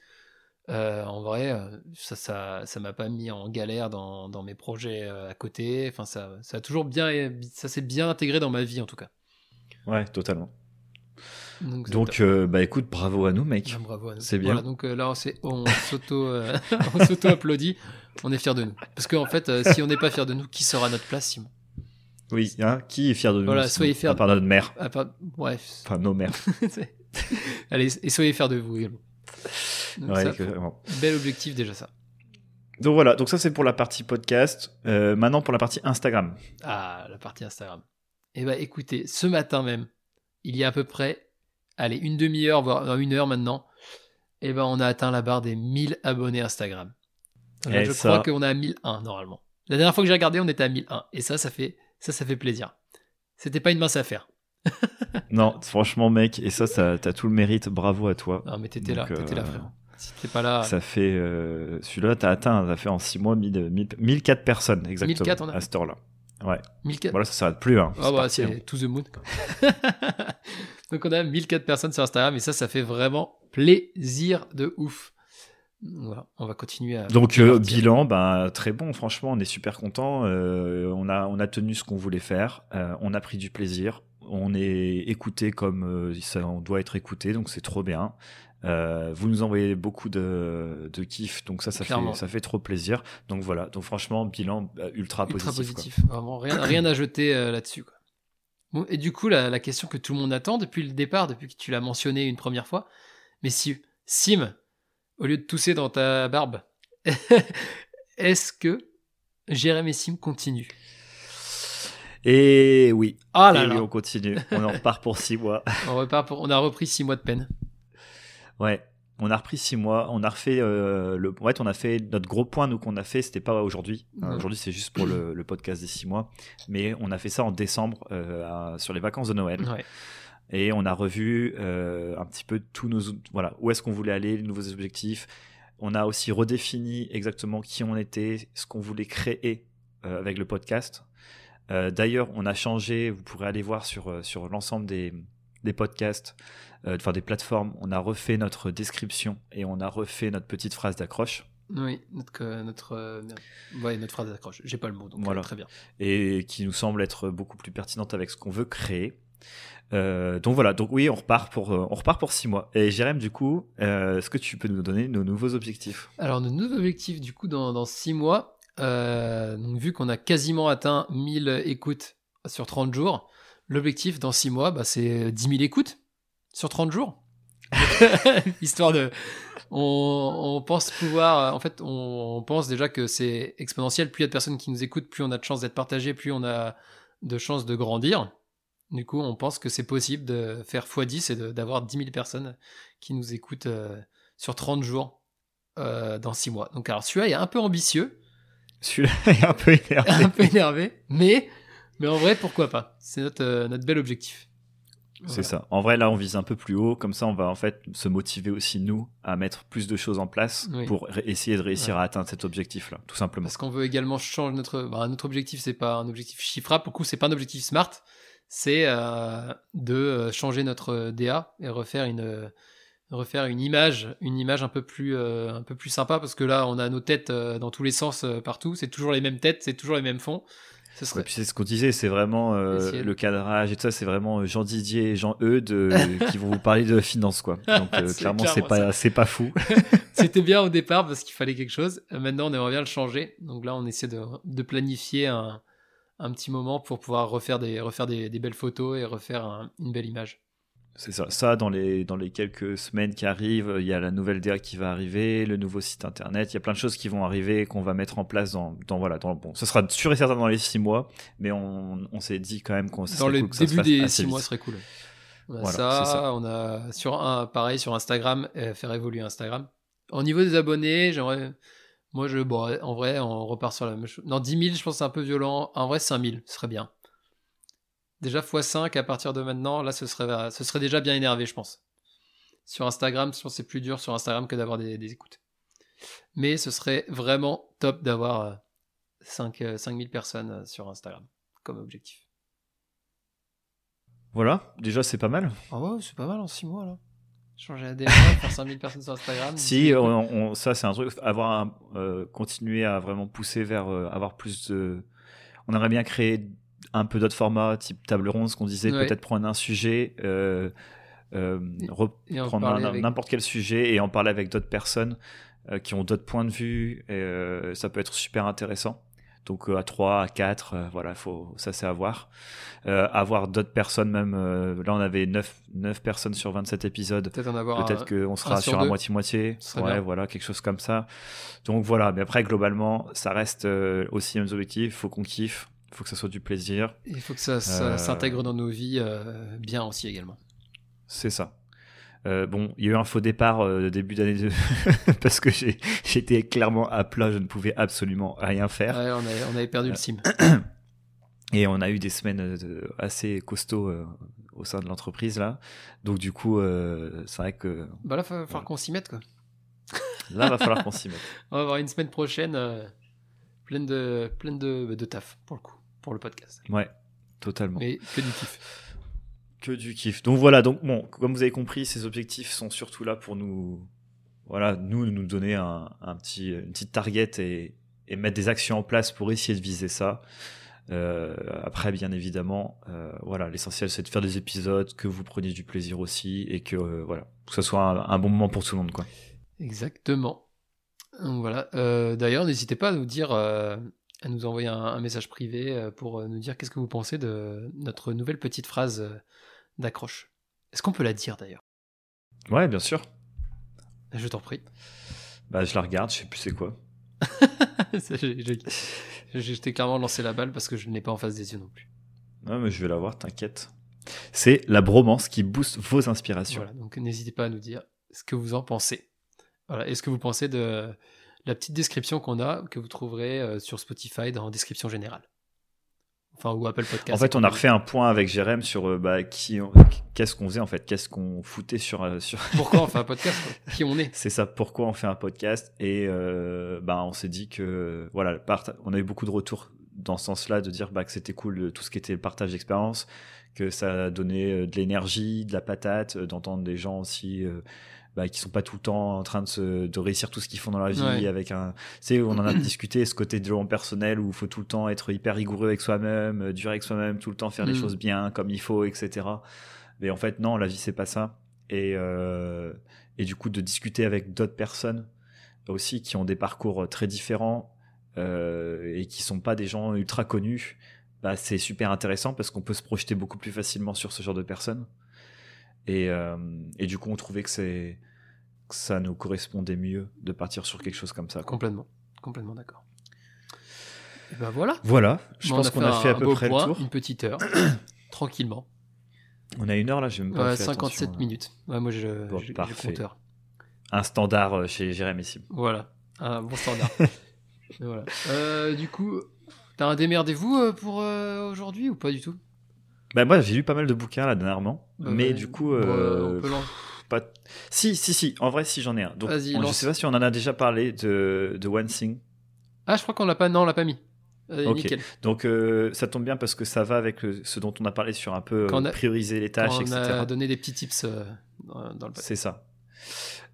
Euh, en vrai, euh, ça, ça, ça m'a pas mis en galère dans, dans mes projets à côté. Enfin, ça, ça a toujours bien, ça s'est bien intégré dans ma vie en tout cas. Ouais, totalement. Donc, euh, bah écoute, bravo à nous, mec. Ah, bravo à nous. c'est bien. Voilà, donc euh, là, on, s'auto, euh, on s'auto applaudit. On est fiers de nous. Parce qu'en fait, si on n'est pas fiers de nous, qui sera à notre place Simon? Oui, hein, qui est fier de nous Voilà, soyez fiers À part notre mère. À part- Bref. Enfin, nos mères. Allez, et soyez fiers de vous également. Donc, Ouais, ça, bel objectif déjà ça. Donc voilà, donc ça c'est pour la partie podcast. Euh, maintenant pour la partie Instagram. Ah, la partie Instagram. Eh ben, écoutez, ce matin même, il y a à peu près, allez, une demi-heure, voire une heure maintenant, eh ben, on a atteint la barre des 1000 abonnés Instagram. Là, Et je ça- crois qu'on est à 1001 normalement. La dernière fois que j'ai regardé, on était à 1001. Et ça, ça fait, ça, ça fait plaisir. C'était pas une mince affaire. Non, franchement mec, et ça, ça t'as tout le mérite. Bravo à toi. Non, mais t'étais là, t'étais là, euh, frérot. Si t'étais pas là, Ça fait euh, celui-là, t'as atteint, t'as fait en 6 mois 1000, 1000 1004 personnes exactement 1004, on a à cette heure-là. Ouais. 1004. Voilà, ça s'arrête plus. Hein. Ah C'est bah, c'est hein. to the moon. Donc on a 1004 personnes sur Instagram et ça, ça fait vraiment plaisir de ouf. Voilà, on va continuer à. Donc euh, bilan, bah, très bon. Franchement, on est super content. on a on a tenu ce qu'on voulait faire. Euh, on a pris du plaisir. On est écouté comme euh, ça, on doit être écouté. Donc c'est trop bien. Euh, vous nous envoyez beaucoup de, de kiff, donc ça, ça Clairement. fait, ça fait trop plaisir. Donc voilà, donc franchement, bilan euh, ultra, ultra positif. positif. Vraiment, rien, rien à jeter euh, là-dessus. Bon, et du coup, la, la question que tout le monde attend depuis le départ, depuis que tu l'as mentionné une première fois, mais si Sim, au lieu de tousser dans ta barbe, est-ce que Jérémy et Sim continue. Et oui, Ah et là oui, là, on continue. on en repart pour six mois. on repart pour, on a repris six mois de peine. Ouais, on a repris six mois. On a refait euh, le. Ouais, on a fait notre gros point nous qu'on a fait. C'était pas aujourd'hui. Euh, Ouais. aujourd'hui, c'est juste pour le, le podcast des six mois. Mais on a fait ça en décembre euh, à- sur les vacances de Noël. Ouais. Et on a revu euh, un petit peu tous nos. Voilà, où est-ce qu'on voulait aller, les nouveaux objectifs. On a aussi redéfini exactement qui on était, ce qu'on voulait créer avec le podcast. D'ailleurs, on a changé. Vous pourrez aller voir sur, sur l'ensemble des, des podcasts, enfin des plateformes. On a refait notre description et on a refait notre petite phrase d'accroche. Oui, notre, euh, notre, euh, merde. ouais, notre phrase d'accroche. J'ai pas le mot, donc Voilà. euh, très bien. et qui nous semble être beaucoup plus pertinente avec ce qu'on veut créer. Euh, donc voilà, donc oui, on repart pour euh, on repart pour six mois. Et Jérém, du coup, euh, est-ce que tu peux nous donner nos nouveaux objectifs? Alors, nos nouveaux objectifs, du coup, dans, dans 6 mois, euh, donc, vu qu'on a quasiment atteint 1000 écoutes sur 30 jours, l'objectif dans 6 mois, bah, c'est 10 000 écoutes sur 30 jours. Histoire de. On, on pense pouvoir. En fait, on, on pense déjà que c'est exponentiel. Plus il y a de personnes qui nous écoutent, plus on a de chances d'être partagé, plus on a de chances de grandir. Du coup, on pense que c'est possible de faire x10 et d'avoir 10 000 personnes qui nous écoutent euh, sur 30 jours euh, dans 6 mois. Donc, alors, celui-là est un peu ambitieux, Celui-là est un peu énervé. un peu énervé, mais, mais en vrai, pourquoi pas? C'est notre, euh, notre bel objectif. C'est ça. En vrai, là, on vise un peu plus haut. Comme ça, on va en fait se motiver aussi, nous, à mettre plus de choses en place Oui. pour essayer de réussir à atteindre cet objectif-là, tout simplement. Parce qu'on veut également changer notre. Bah, notre objectif, c'est pas un objectif chiffrable. Pour le coup, c'est pas un objectif smart. C'est euh, de euh, changer notre DA et refaire une, euh, refaire une image, une image un peu plus, euh, un peu plus sympa. Parce que là, on a nos têtes euh, dans tous les sens euh, partout. C'est toujours les mêmes têtes, c'est toujours les mêmes fonds. Ce Ouais, puis c'est ce qu'on disait, c'est vraiment euh, le cadrage et tout ça, c'est vraiment Jean Didier et Jean Eudes euh, qui vont vous parler de finance, quoi. Donc euh, clairement, c'est pas, c'est pas fou. C'était bien au départ parce qu'il fallait quelque chose. Maintenant, on aimerait bien le changer. Donc là, on essaie de, de planifier un, un petit moment pour pouvoir refaire des, refaire des, des belles photos et refaire un- une belle image. C'est ça. Ça, dans les, dans les quelques semaines qui arrivent, il y a la nouvelle DA qui va arriver, le nouveau site internet. Il y a plein de choses qui vont arriver qu'on va mettre en place dans, dans voilà, dans, bon, ce sera sûr et certain dans les six mois, mais on, on s'est dit quand même qu'on Dans le cool début des six mois vite. serait cool. On a Voilà, ça, ça. on a sur un pareil sur Instagram, euh, faire évoluer Instagram. Au niveau des abonnés, j'aimerais. Moi, je, bon, en vrai, on repart sur la même chose. Non, 10 000, je pense que c'est un peu violent. En vrai, 5 000, ce serait bien. Déjà x5 à partir de maintenant, là, ce serait, ce serait déjà bien énervé, je pense. Sur Instagram, je pense que c'est plus dur sur Instagram que d'avoir des, des écoutes. Mais ce serait vraiment top d'avoir euh, 5, euh, 5000 personnes euh, sur Instagram comme objectif. Voilà, déjà c'est pas mal. Ah ouais, c'est pas mal en 6 mois là. Changer ADN, faire 5000 personnes sur Instagram. Si, on, on- ça c'est un truc, avoir euh, continuer à vraiment pousser vers euh, avoir plus de. On aimerait bien créer un peu d'autres formats, type table ronde, ce qu'on disait, Ouais. peut-être prendre un sujet, euh, euh, reprendre avec- n'importe quel sujet et en parler avec d'autres personnes euh, qui ont d'autres points de vue. Et, euh, ça peut être super intéressant. Donc euh, à 3, à 4, euh, voilà, faut, ça c'est à voir. Avoir d'autres personnes même, là on avait 9, 9 personnes sur 27 épisodes. Peut-être qu'on sera un sur sur un moitié-moitié. Ouais, bien. voilà, quelque chose comme ça. Donc voilà, mais après, globalement, ça reste aussi mêmes objectifs. Il faut qu'on kiffe, il faut que ça soit du plaisir. Il faut que ça, ça Euh, s'intègre dans nos vies euh, bien aussi également. C'est ça. Euh, bon, il y a eu un faux départ euh, début d'année de... parce que j'étais clairement à plat, je ne pouvais absolument rien faire. Ouais, on, avait, on avait perdu Euh, le sim. Et on a eu des semaines de- assez costauds au sein de l'entreprise là. Donc du coup, c'est vrai que Bah là, il va falloir qu'on s'y mette quoi. là, va falloir qu'on s'y mette. On va avoir une semaine prochaine pleine, de, pleine de, de taf pour le coup, pour le podcast. Ouais, totalement. Mais que du kiff. Que du kiff. Donc voilà, donc bon, comme vous avez compris, ces objectifs sont surtout là pour nous, voilà, nous nous donner un, un petit, une petite target et, et mettre des actions en place pour essayer de viser ça. Euh, après, bien évidemment, euh, voilà, l'essentiel c'est de faire des épisodes, que vous preniez du plaisir aussi et que euh, voilà, que ce soit un, un bon moment pour tout le monde, quoi. Exactement. Donc voilà. D'ailleurs, n'hésitez pas à nous dire, à nous envoyer un, un message privé euh, pour euh, nous dire qu'est-ce que vous pensez de notre nouvelle petite phrase euh, d'accroche. Est-ce qu'on peut la dire d'ailleurs? Ouais, bien sûr. Je t'en prie. Bah, je la regarde, je sais plus c'est quoi. J'étais clairement lancé la balle parce que je ne l'ai pas en face des yeux non plus. Ouais, mais je vais la voir, t'inquiète. C'est la bromance qui booste vos inspirations. Voilà, donc n'hésitez pas à nous dire ce que vous en pensez. Voilà, et ce que vous pensez de la petite description qu'on a, que vous trouverez euh, sur Spotify dans description générale. Enfin, ou Apple Podcast. En fait, on a refait un point avec Jérém sur euh, bah, qui, qu'est-ce qu'on faisait en fait, qu'est-ce qu'on foutait sur, euh, sur... Pourquoi on fait un podcast quoi? Qui on est? C'est ça, pourquoi on fait un podcast? Et euh, bah, on s'est dit que voilà, on a eu beaucoup de retours dans ce sens-là de dire bah, que c'était cool tout ce qui était le partage d'expérience, que ça donnait de l'énergie, de la patate, d'entendre des gens aussi. euh, bah, qui sont pas tout le temps en train de, se, de réussir tout ce qu'ils font dans la vie Ouais. avec un sais on en a discuté ce côté de développement personnel où il faut tout le temps être hyper rigoureux avec soi-même euh, dur avec soi-même tout le temps faire les Mm. choses bien comme il faut etc mais en fait non la vie c'est pas ça et euh, et du coup de discuter avec d'autres personnes aussi qui ont des parcours très différents euh, et qui sont pas des gens ultra connus bah, c'est super intéressant parce qu'on peut se projeter beaucoup plus facilement sur ce genre de personnes et, euh, et du coup on trouvait que c'est que ça nous correspondait mieux de partir sur quelque chose comme ça quoi. Complètement, complètement d'accord. Et ben voilà. voilà je Bon, pense qu'on a fait un- à un peu beau près point, le tour Une petite heure, tranquillement. on a une heure là j'ai même pas Ouais, fait 57 attention, hein. minutes. Ouais, moi, je, Bon, j'ai- j'ai parfait. compteur. un standard euh, chez Jérémy Sim Voilà, un bon standard. Et voilà. Euh, du coup, t'as un démerdez-vous euh, pour euh, aujourd'hui ou pas du tout? Bah moi j'ai lu pas mal de bouquins là dernièrement Bah, mais ouais. du coup Bon, euh, on peut l'en- pas si si si en vrai si j'en ai un donc on- je sais pas si on en a déjà parlé de, de One Thing Ah, je crois qu'on l'a pas. Non, on l'a pas mis. Allez, Ok. nickel. donc euh, ça tombe bien parce que ça va avec euh, ce dont on a parlé sur un peu euh, on a- prioriser les tâches on etc a donné des petits tips euh, dans, dans le c'est ça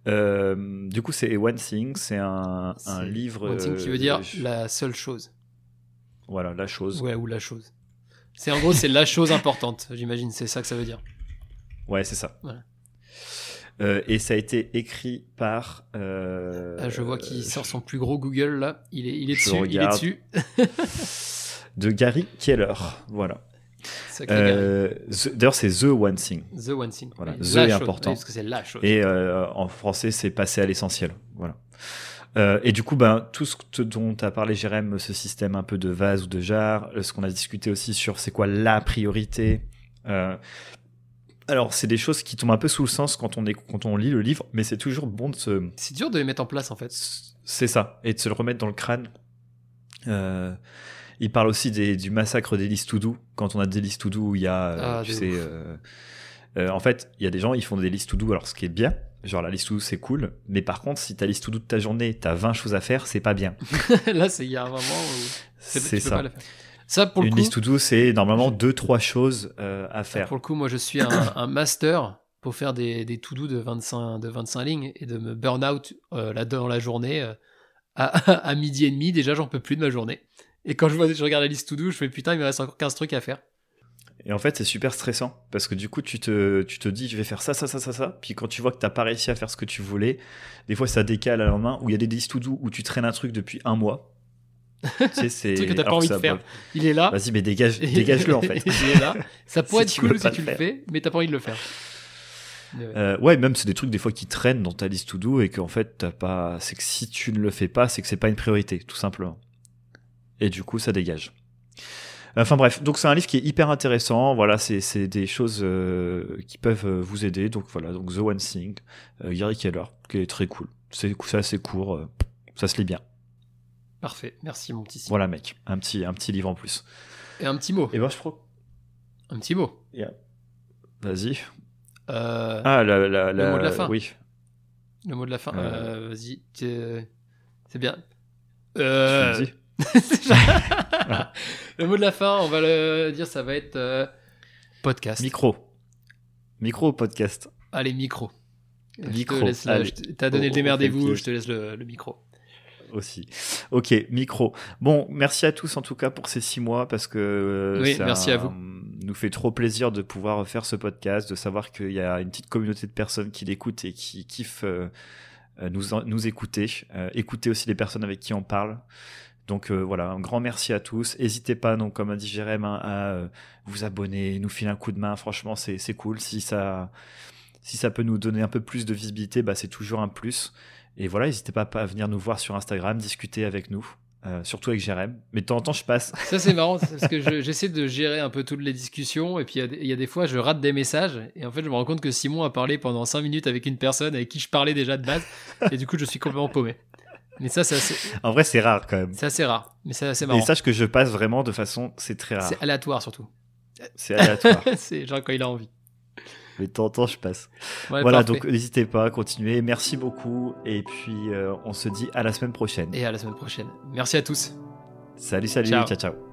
Euh, du coup c'est One Thing c'est un, livre One thing qui euh, veut dire je- la seule chose. voilà la chose Ouais, ou la chose. C'est en gros, c'est la chose importante, j'imagine, c'est ça que ça veut dire. ouais c'est ça Voilà. Euh, et ça a été écrit par euh, Ah, je vois qu'il sort son plus gros Google là. Il est, il est dessus. Il est dessus. de Gary Keller voilà Euh, D'ailleurs, c'est The One Thing. The One Thing. Voilà, The est important. Parce que c'est la chose. Et euh, en français, c'est passer à l'essentiel. Voilà. Euh, et du coup, ben, tout ce dont tu as parlé, Jérém, ce système un peu de vase ou de jarre, euh, ce qu'on a discuté aussi sur c'est quoi la priorité. Euh, alors, c'est des choses qui tombent un peu sous le sens quand on, est, quand on lit le livre, mais c'est toujours bon de se. C'est dur de les mettre en place, en fait. C'est ça, et de se le remettre dans le crâne. Euh, il parle aussi des, du massacre des listes to do. Quand on a des listes to do où il y a, ah, tu sais, en fait, il y a des gens, ils font des listes to do, alors ce qui est bien, Genre la liste to do c'est cool, mais par contre si ta liste to do de ta journée, t'as 20 choses à faire, c'est pas bien. Là, c'est il y a un moment où c'est ça. Ça pour Une le coup, liste to do c'est normalement deux trois choses euh, à faire. Pour le coup, moi je suis un, master pour faire des, des to do de 25 de 25 lignes et de me burn out euh, là dans la journée euh, à, à, midi et demi. Déjà, j'en peux plus de ma journée. Et quand je vois, je regarde la liste to do, je fais putain, il me reste encore 15 trucs à faire. Et en fait, c'est super stressant parce que du coup, tu te, tu te dis, je vais faire ça, ça, ça, ça, ça. Puis quand tu vois que t'as pas réussi à faire ce que tu voulais, des fois, ça décale à la main. Où il y a des listes to do où tu traînes un truc depuis un mois. tu sais, c'est. truc que t'as pas envie de faire. Il est là. Vas-y, mais dégage, dégage-le en fait. il est là. Ça pourrait être cool si tu le, fais, mais t'as pas envie de le faire. Euh, ouais, même c'est des trucs des fois qui traînent dans ta liste to do et qu'en fait t'as pas. C'est que si tu ne le fais pas, c'est que c'est pas une priorité, tout simplement. Et du coup, ça dégage. Enfin bref, donc c'est un livre qui est hyper intéressant. Voilà, c'est des choses euh, qui peuvent euh, vous aider. Donc voilà, donc The One Thing, euh, Gary Keller, qui est très cool. C'est assez court, euh, ça se lit bien. Parfait, merci mon petit. Voilà mec, un petit un petit livre en plus. Et un petit mot. Et ben je crois. Un petit mot. Vas-y. ah la, la, le mot de la fin. Oui. Le mot de la fin. Vas-y, c'est bien. Euh... le mot de la fin, on va le dire, ça va être euh, podcast. Micro. Micro ou podcast? Allez, micro. Micro. T'as donné le démerdez-vous, je te laisse le, micro aussi. Ok, micro. Bon, merci à tous en tout cas pour ces six mois parce que euh, oui, merci à vous. nous fait trop plaisir de pouvoir faire ce podcast, de savoir qu'il y a une petite communauté de personnes qui l'écoutent et qui kiffent euh, nous, nous écouter, écouter aussi les personnes avec qui on parle. Donc euh, voilà, un grand merci à tous. N'hésitez pas, donc, comme a dit Jérém, hein, à euh, vous abonner, nous filer un coup de main. Franchement, c'est cool. Si ça, si ça peut nous donner un peu plus de visibilité, bah, c'est toujours un plus. Et voilà, n'hésitez pas à venir nous voir sur Instagram, discuter avec nous. Euh, surtout avec Jérém. Mais de temps en temps, je passe. Ça, c'est marrant, parce que j'essaie de gérer un peu toutes les discussions, et puis il y, y, a des fois, je rate des messages, et en fait, je me rends compte que Simon a parlé pendant 5 minutes avec une personne avec qui je parlais déjà de base, et du coup, je suis complètement paumé. Mais ça, c'est assez... En vrai, c'est rare quand même. C'est assez rare, mais c'est assez marrant. Et sache que je passe vraiment de façon, c'est très rare. C'est aléatoire surtout. C'est aléatoire. c'est genre quand il a envie. Mais de temps en temps, je passe. voilà, donc n'hésitez pas à continuer. Merci beaucoup. Et puis, euh, on se dit à la semaine prochaine. Et à la semaine prochaine. Merci à tous. Salut, salut. ciao. ciao.